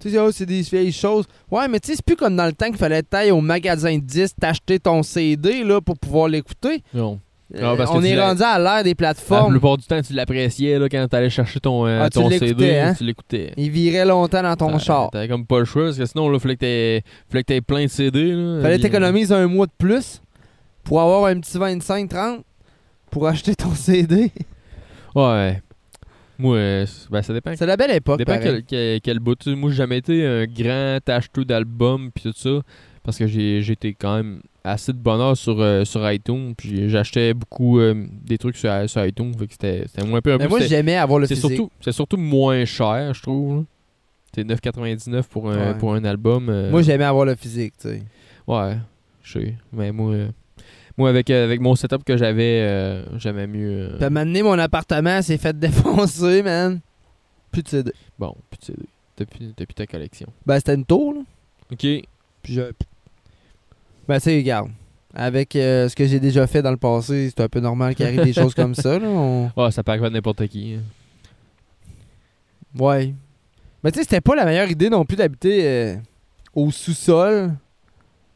Tu sais, oh, c'est des vieilles choses. Ouais, mais tu sais, c'est plus comme dans le temps qu'il fallait tailler au magasin de disques, t'acheter ton CD, là, pour pouvoir l'écouter. Non. Euh, Non, parce que on est rendu à l'ère des La plateformes. plupart du temps, tu l'appréciais là, quand t'allais chercher ton, euh, Ah, tu ton CD. hein? Tu l'écoutais. Il virait longtemps dans ton char. T'avais comme pas le choix, parce que sinon, là, fallait que t'aies plein de CD. Là, Fallait Puis, t'économiser un mois de plus pour avoir un petit 25-30 pour acheter ton CD. Ouais. Moi, euh, ben, ça dépend. C'est la belle époque. dépend pareil. quel, quel, quel bout. Moi, j'ai jamais été un grand acheteur d'albums puis tout ça. Parce que j'ai j'ai été quand même assez de bonheur sur, euh, sur iTunes. Puis j'achetais beaucoup euh, des trucs sur, sur iTunes. Fait que c'était c'était moins peu Mais peu, moi, j'aimais avoir le c'est physique. surtout, c'est surtout moins cher, je trouve. là. C'est 9,99 pour un, Ouais. pour un album. euh, Moi, j'aimais avoir le physique, tu sais. Ouais, je sais. Mais moi, euh, moi avec, euh, avec mon setup que j'avais, euh, j'aimais mieux. euh, Puis à un moment donné, mon appartement s'est fait (laughs) défoncer, man. Plus de CD. Bon, plus de CD. T'as plus, t'as plus ta collection. Ben, c'était une tour, là. Ok. Puis je. Ben, tu sais, regarde. Avec euh, ce que j'ai déjà fait dans le passé, c'est un peu normal qu'il arrive des choses comme ça, là. (laughs) on- Ouais, ça peut arriver à n'importe qui. hein. Ouais. Mais tu sais, c'était pas la meilleure idée non plus d'habiter euh, au sous-sol.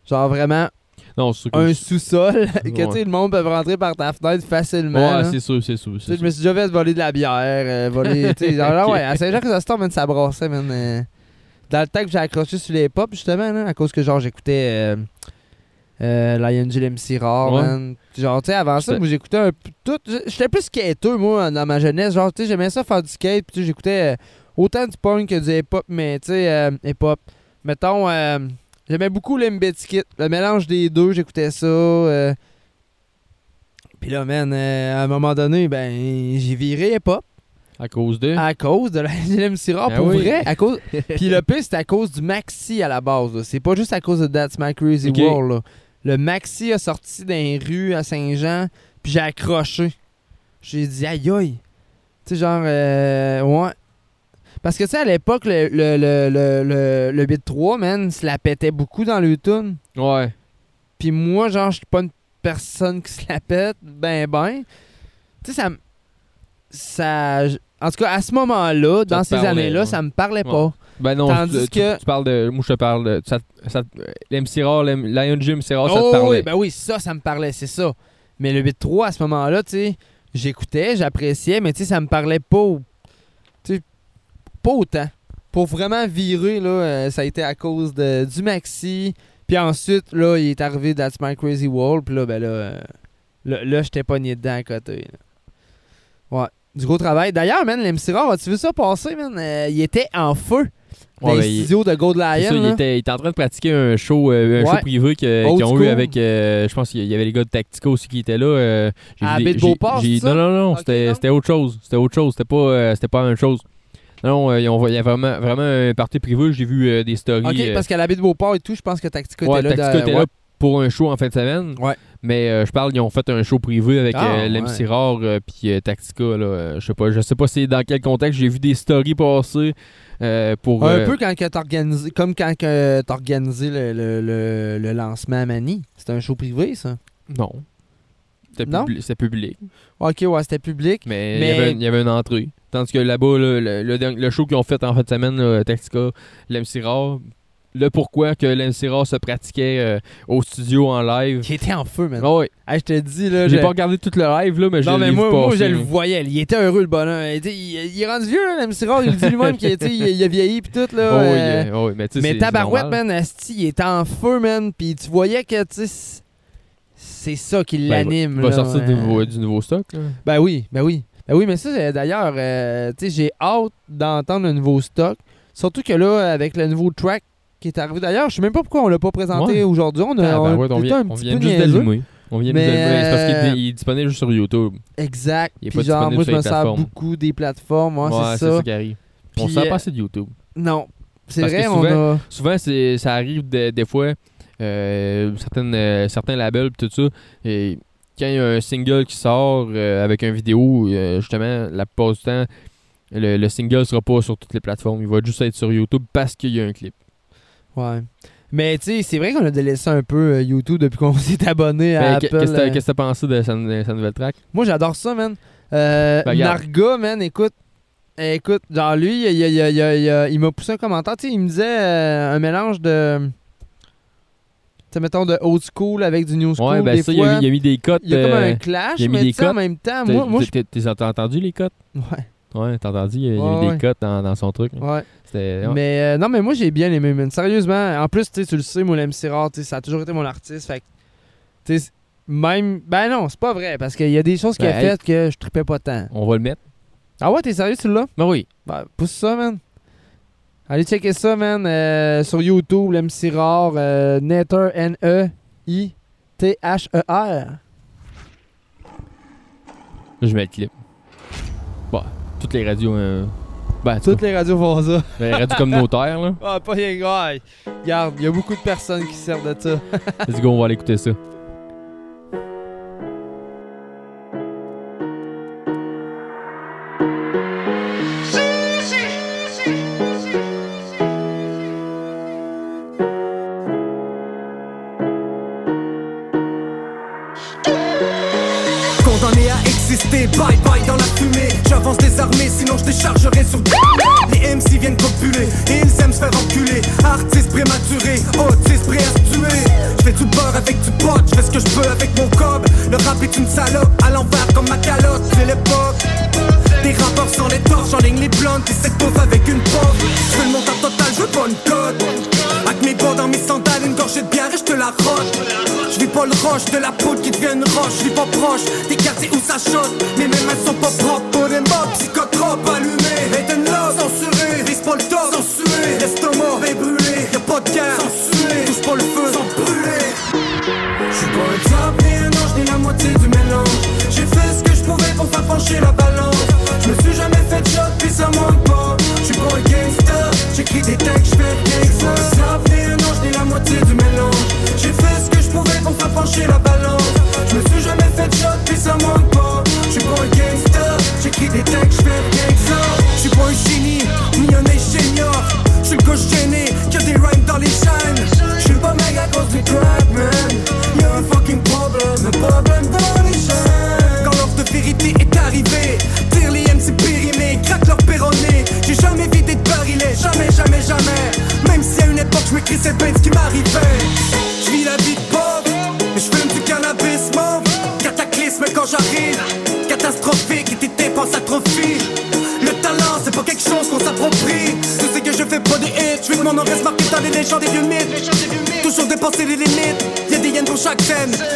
Genre vraiment Non, que. un sous-sol (laughs) que Ouais. tu sais, le monde peut rentrer par ta fenêtre facilement. Ouais, c'est sûr, c'est sûr. Je me suis déjà fait voler de la bière, euh, voler. tu sais, genre, là, (laughs) Ok. ouais, à Saint-Jacques-Chrysostome, man, ça brassait, man. euh, dans le temps que j'ai accroché sur les pop, justement, là, à cause que, genre, j'écoutais euh, Lion MC Rare, Ouais. man. Genre, tu sais, avant ça, moi, j'écoutais un peu tout. J'étais plus skateux, moi, dans ma jeunesse. Genre, tu sais, j'aimais ça faire du skate, puis j'écoutais euh, autant du punk que du hip-hop, mais tu sais, euh, hip-hop. Mettons, euh, j'aimais beaucoup Limp Bizkit. Le mélange des deux, j'écoutais ça. Puis là, man, euh, à un moment donné, ben, j'ai viré hip-hop. À cause de? À cause de la MC Rare, Ben pour oui. vrai. À cause... (laughs) Puis le pire, c'est à cause du Maxi à la base. C'est pas juste à cause de That's My Crazy. World. là. Le Maxi a sorti dans les rues à Saint-Jean, puis j'ai accroché. J'ai dit, aïe aïe. Tu sais, genre, euh, ouais. Parce que, tu sais, à l'époque, le, le, le, le, le, Beat 3, man, se la pétait beaucoup dans le tune. Ouais. Puis moi, genre, je suis pas une personne qui se la pète, ben ben. Tu sais, ça me. Ça. En tout cas, à ce moment-là, dans ces années-là, ouais. ça me parlait Ouais. Ben non, Tandis tu, que- tu, tu parles de. Moi, je te parle de. Ça, ça, L'MC Rare, Lion Jim, c'est rare, ça oh, te parlait. oui, ben oui, ça, ça me parlait, c'est ça. Mais le 8-3, à ce moment-là, tu sais, j'écoutais, j'appréciais, mais tu sais, ça me parlait pas. Tu sais, pas autant. Pour vraiment virer, là, euh, ça a été à cause de, du Maxi. Puis ensuite, là, il est arrivé That's My Crazy World. Puis là, ben là, euh, là, là j'étais pogné dedans à côté. là. Ouais. Du gros travail. D'ailleurs, man, l'MC Rare, as-tu vu ça passer, man? Euh, il était en feu dans Ouais, les il- studios de Gold Lion. Ça, il était, il était en train de pratiquer un show, euh, un Ouais. show privé qu'ils ont eu avec. euh, je pense qu'il y avait les gars de Tactica aussi qui étaient là. euh, À des- Beauport? Non, non, non, c'était autre chose. C'était autre chose. C'était pas, euh, pas la même chose. Non, il y a vraiment, vraiment un party privé. J'ai vu des stories. Ok, parce qu'à la baie de Beauport et tout, je pense que Tactica ouais, était là. Tactica de- était là pour un show en fin de semaine. Ouais. Mais euh, je parle, ils ont fait un show privé avec Ah, euh, l'MC ouais. Rare euh, puis euh, Tactica. Là, je sais pas, je sais pas c'est dans quel contexte. J'ai vu des stories passer pour. Un peu quand que t'as organisé, comme quand t'as organisé le, le, le, le lancement à Manny. C'était un show privé, ça? Non. C'était publi- public. Ok, ouais, c'était public. Mais, Mais- Il, y avait, il y avait une entrée. Tandis que là-bas, là, le, le le show qu'ils ont fait en fin de semaine, là, Tactica, l'MC Rare, le pourquoi que l'MC Rare se pratiquait euh, au studio en live. Qui était en feu, man. Ouais. Hey, je te dis, là. J'ai je- pas regardé tout le live, là, mais je non, mais moi, moi, je le voyais. Il était heureux, le bonhomme. Il, il- il est rendu vieux, là. Il dit lui-même qu'il était- il, a vieilli, pis tout, là. (laughs) Oh, oui, euh, euh, oh oui, mais tu sais, mais Tabarouette, man, Asti, il était en feu, man. Puis tu voyais que, tu sais, c'est- ça qui Ben, l'anime. Il va là, sortir du, nouveau, du nouveau stock. Là. Ben oui, ben oui. Ben oui, mais ça, c'est- d'ailleurs, euh, tu sais, j'ai hâte d'entendre le nouveau stock. Surtout que là, avec le nouveau track qui est arrivé d'ailleurs, je sais même pas pourquoi on l'a pas présenté Ouais. aujourd'hui. On a, Ah, ben on ouais, on vient, un on petit vient peu juste d'allumer. On vient Mais. C'est parce qu'il est- il est disponible juste sur YouTube. Exact. Il est Puis pas genre, moi, je me sers beaucoup des plateformes. Ouais, c'est ça. ça qui arrive. On Puis, sert pas assez de YouTube. Non. C'est que vrai, on souvent, a. souvent ça arrive de- des fois, euh, certaines, euh, certains labels tout ça, et quand il y a un single qui sort euh, avec un vidéo, justement, la plupart du temps, le, le single sera pas sur toutes les plateformes. Il va juste être sur YouTube parce qu'il y a un clip. Ouais. Mais tu sais, c'est vrai qu'on a délaissé un peu euh, YouTube depuis qu'on (laughs) s'est abonné à Ben, Apple. qu'est-ce que t'as- euh. qu'est-ce que t'as pensé de sa, de sa nouvelle track? Moi, j'adore ça, man. Euh, Ben. Narga, man, écoute. Écoute, genre lui, il, il- il- il- il- il m'a poussé un commentaire. Tu sais, il me disait euh, un mélange de. Tu sais, mettons de old school avec du new school. Ouais, ben des ça, il a, mis, il a mis des cotes. Il y a comme un clash, a mis mais des en même temps, moi, moi T'as entendu les cotes? Ouais. Ouais, t'as entendu? Il y a, il y a Ouais, des cotes dans, dans son truc. Ouais. C'était. ouais. Mais euh, non, mais moi j'ai bien aimé, man. Sérieusement, en plus, tu sais, tu le sais, moi, l'MC Rare, tu sais, ça a toujours été mon artiste. Fait que, tu sais, même. Ben non, c'est pas vrai, parce qu'il y a des choses qu'il a Ben, hey. faites que je tripais pas tant. On va le mettre. Ah ouais, t'es sérieux, tu l'as? Ben oui. Ben, pousse ça, man. Allez checker ça, man. euh, sur YouTube, l'MC Rare, euh, Nether, N-E-I-T-H-E-R. Là, je mets le clip. Bon, toutes les radios. euh, Ben, en tout Toutes les radios font ça. (laughs) les radios communautaires, là. Ah, pas rien grave. Regarde, il y a beaucoup de personnes qui servent de ça. Let's go, on va aller écouter ça. Déchargerai sur Les MC viennent copuler et ils aiment se faire enculer. Artiste prématuré, autiste prêt à se tuer. Je fais du beurre avec du pot, je fais ce que je peux avec mon cob. Le rap est une salope, à l'envers comme ma calotte, c'est l'époque. Des rappeurs sans les torches, en ligne les blondes, qui s'étouffent avec une pompe. Je veux le montant total, je veux pas une cote. Mes gants dans mes sandales, une gorgée de bière et je te la rote. Je vis pas le roche de la poudre qui devient une roche, je vis pas proche des quartiers où ça chante. Mais mes mains sont pas propres, pour des mobs, psychotropes allumés. Et une love censuré, vise pas le top, censuré. L'estomac est brûlé, y'a pas de guerre, censuré. Touche pas le feu, sans brûler. J'suis pas un top ni un ange ni la moitié du mélange. J'ai fait ce que je pouvais pour faire pencher la balance.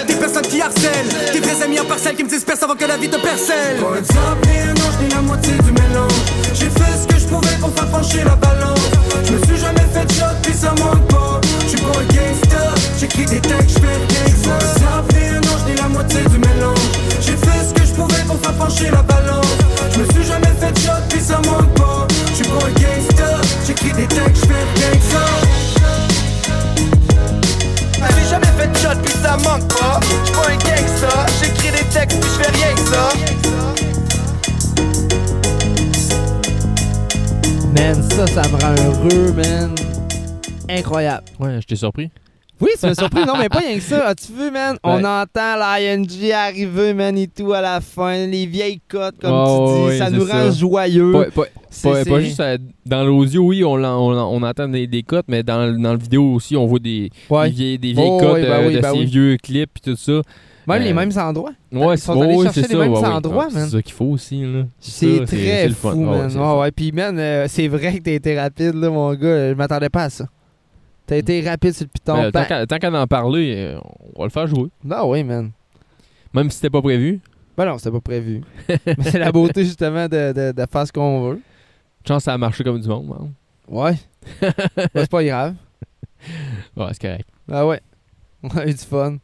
Des personnes qui harcèlent, des vrais amis en parcelle qui me dispersent avant que la vie te percelle. Un top, ni un ange, ni la moitié du mélange. J'ai fait ce que je pouvais pour faire pencher la balance. Je me suis jamais fait de shot, puis ça manque pas. J'suis pas un gangster, j'écris des textes, ça, ça me rend heureux, man. Incroyable. Ouais, je t'ai surpris. Oui, ça m'a surpris. Non, mais pas rien que ça. As-tu vu, man? On entend l'ING arriver, man, et tout à la fin. Les vieilles cotes, comme tu dis. ça nous rend ça. joyeux. Pas, pas- juste euh, dans l'audio, oui, on, on, on entend des, des cotes, mais dans, dans le vidéo aussi, on voit des, Ouais. des vieilles, des vieilles Oh, cotes bah euh, oui, de bah ces vieux clips et tout ça. Même Euh, les mêmes endroits. Ouais, Ils c'est sont allés ouais, chercher c'est les ça. mêmes ouais, endroits, Ah, man. C'est ça qu'il faut aussi. là. C'est très fou, ouais, man. c'est Ouais, ouais. Puis, man, euh, c'est vrai que t'as été rapide, là, mon gars. Je m'attendais pas à ça. T'as été rapide sur le piton. Euh, tant Bang. qu'à- tant qu'à en parler, euh, on va le faire jouer. Ah oui, man. Même si c'était pas prévu. Ben non, c'était pas prévu. (laughs) Mais c'est la beauté, justement, de, de, de faire ce qu'on veut. Chance, ça a marché comme du monde. man. Ouais. (laughs) Ben, c'est pas grave. Ouais, c'est correct. Ah ouais. (laughs) On a eu du fun.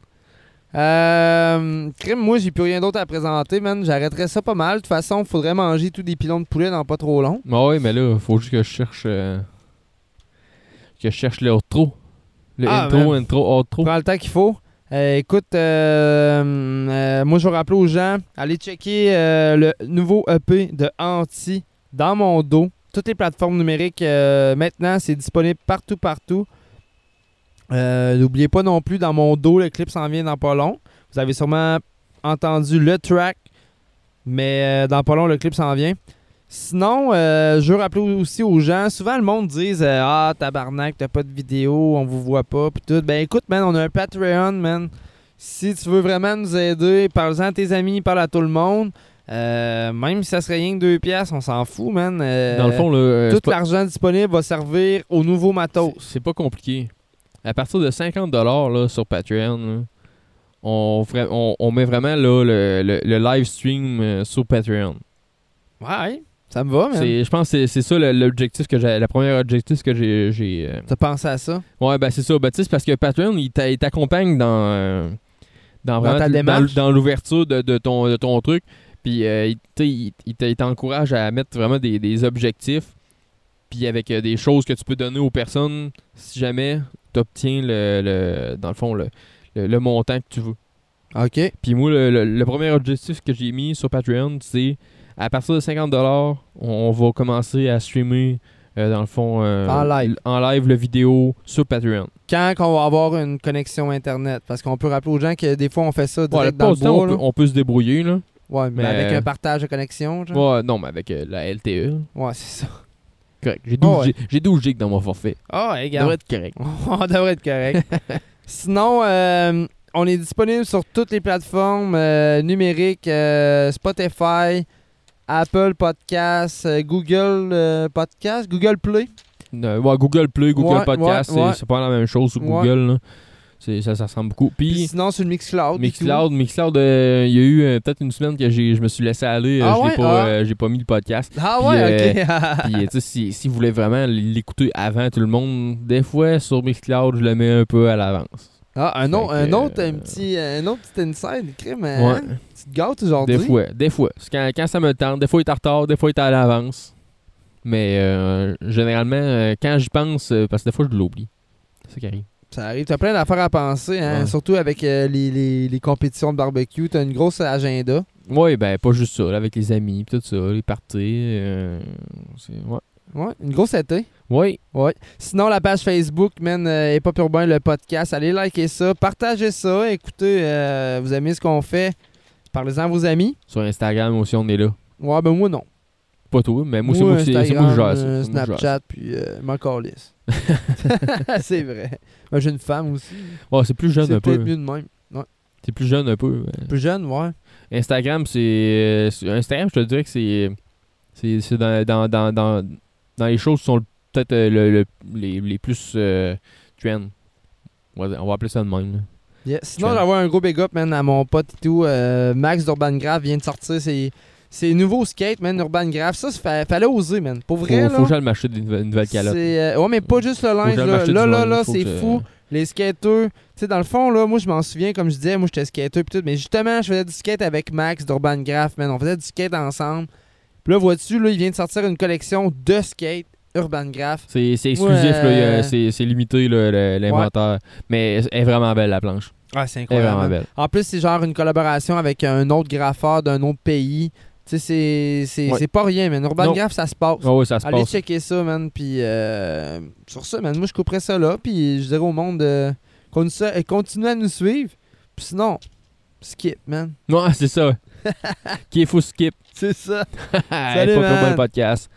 Euh, crime, moi, j'ai plus rien d'autre à présenter, man. J'arrêterais ça pas mal. De toute façon, faudrait manger tous des pilons de poulet dans pas trop long. Ouais, ouais, mais là, faut juste que je cherche. euh, que je cherche le outro. Le Ah, intro, man. intro, outro. Prends le temps qu'il faut. Euh, écoute, euh, euh, moi, je vais rappeler aux gens, allez checker euh, le nouveau EP de Anti dans mon dos. Toutes les plateformes numériques, euh, maintenant, c'est disponible partout, partout. Euh, N'oubliez pas non plus, dans mon dos, le clip s'en vient dans pas long. Vous avez sûrement entendu le track, mais euh, dans pas long, le clip s'en vient. Sinon, euh, je veux rappeler aussi aux gens, souvent le monde dit euh, Ah, tabarnak, t'as pas de vidéo, on vous voit pas, pis tout. Ben écoute, man, on a un Patreon, man. Si tu veux vraiment nous aider, parle-en à tes amis, parle à tout le monde. Euh, même si ça serait rien que deux pièces, on s'en fout, man. Dans le fond, euh, tout l'argent disponible va servir au nouveau matos. C'est pas compliqué. À partir de 50$ là, sur Patreon, là, on, on, on met vraiment là, le, le- le live stream euh, sur Patreon. Ouais, ça me va. C'est- Je pense que c'est- ça le- l'objectif que j'ai. La première objectif que j'ai. euh, T'as pensé à ça? Ouais, ben c'est ça. Ben, parce que Patreon, il t'a- il t'accompagne dans, euh, dans, vraiment ta dans- démarche? dans l'ouverture de, de ton, de ton truc. Puis, euh, il, il- t'encourage à mettre vraiment des, des objectifs. Puis, avec euh, des choses que tu peux donner aux personnes si jamais tu obtiens, le, le- dans le fond, le, le, le montant que tu veux. OK. Puis, moi, le, premier objectif que j'ai mis sur Patreon, c'est à partir de 50$, on, on va commencer à streamer, euh, dans le fond, euh, En live. en live, le vidéo sur Patreon. Quand qu'on va avoir une connexion Internet? Parce qu'on peut rappeler aux gens que des fois, on fait ça direct dans le bois. on, peut, on peut se débrouiller. Là. Ouais, mais, Mais, avec euh, un partage de connexion, genre. Ouais, non, mais avec la LTE. Ouais, c'est ça. Correct. J'ai 12, Oh, ouais. gig- j'ai 12 gigs dans mon forfait. Ah, Ça regarde. devrait être correct. (laughs) On devrait être correct. (laughs) Sinon, euh, on est disponible sur toutes les plateformes euh, numériques euh, Spotify, Apple Podcasts, euh, Google Podcasts, Google Play. Ouais, Google Play, Google Ouais, Podcast, c'est- pas la même chose sur. Google. là. Ça, ça ressemble beaucoup. Puis Puis, sinon, sur le Mixcloud. Mixcloud, Mixcloud, euh, il y a eu euh, peut-être une semaine que j'ai- je me suis laissé aller. euh, Ah ouais? pas, Ah. euh, j'ai pas mis le podcast. Ah Puis, ouais, ok. Puis, tu sais, si, si vous voulez vraiment l'écouter avant tout le monde, des fois, sur Mixcloud, je le mets un peu à l'avance. ah, un, autre, un autre, un petit, un autre petit inside, crime. Ouais. Hein? Tu te gâtes aujourd'hui. Des fois, des fois. Quand, quand ça me tente, des fois il est en retard, des fois il est à l'avance. Mais euh, généralement, quand j'y pense, parce que des fois je l'oublie. C'est ça qui arrive. Ça arrive. T'as plein d'affaires à penser, hein? Ouais. surtout avec euh, les, les, les compétitions de barbecue. T'as une grosse agenda. Ouais, ben pas juste ça, là, avec les amis, tout ça, les parties. euh, ouais. Ouais, une grosse été. Oui. Ouais. Sinon, la page Facebook, man, euh, est pas pur bien le podcast. Allez liker ça, partagez ça, écoutez, euh, vous aimez ce qu'on fait. Parlez-en à vos amis. Sur Instagram aussi, on est là. Ouais, ben moi non. Pas toi, mais moi, c'est moi, qui- c'est gère ça. euh, C'est. Snapchat, puis euh, m'en calisse. (laughs) c'est vrai. Moi, j'ai une femme aussi. Ouais, c'est plus jeune C'est un peu. peut-être mieux de même. Ouais. C'est plus jeune un peu. Plus jeune, ouais. Instagram, c'est. euh, c'est- Instagram, je te dirais que c'est. C'est c'est dans, dans, dans, dans, dans les choses qui sont peut-être euh, le, le- les, les plus euh, trend. On va, on va appeler ça de même. là. Yeah. Sinon, j'envoie un gros big up, man, à mon pote et tout. euh, Max d'Urban Graph vient de sortir ses, ses nouveaux skates, man, Urban Graph. Ça, ça fa- fallait oser, man. Pour vrai, Faut, là. faut que j'aille m'acheter nouvelles calottes. C'est, euh, ouais, mais pas juste le linge. Là, là, là, là, c'est fou. Les skateurs, tu sais, dans le fond, là, moi, je m'en souviens, comme je disais, moi, j'étais skateur pis tout. Mais justement, je faisais du skate avec Max d'Urban Graph, man. On faisait du skate ensemble. Puis là, vois-tu, là, il vient de sortir une collection de skate Urban Graph. C'est c'est exclusif, Ouais. c'est c'est limité l'inventaire. Mais elle est vraiment belle la planche. Ouais, c'est Elle est incroyable. vraiment belle. En plus, c'est genre une collaboration avec un autre graffeur d'un autre pays. Tu sais, c'est- Ouais. pas rien, man. Urban. Graph, ça se passe. Ah ouais, ça se Allez passe. checker ça, man. Puis euh, sur ça, man, moi, je couperais ça là. Puis je dirais au monde euh, qu'on nous- euh, continue à nous suivre. Puis sinon, skip, man. Ouais, c'est ça. Qui est fou skip. C'est ça. (laughs) Salut, Salut, pas man. pour le podcast.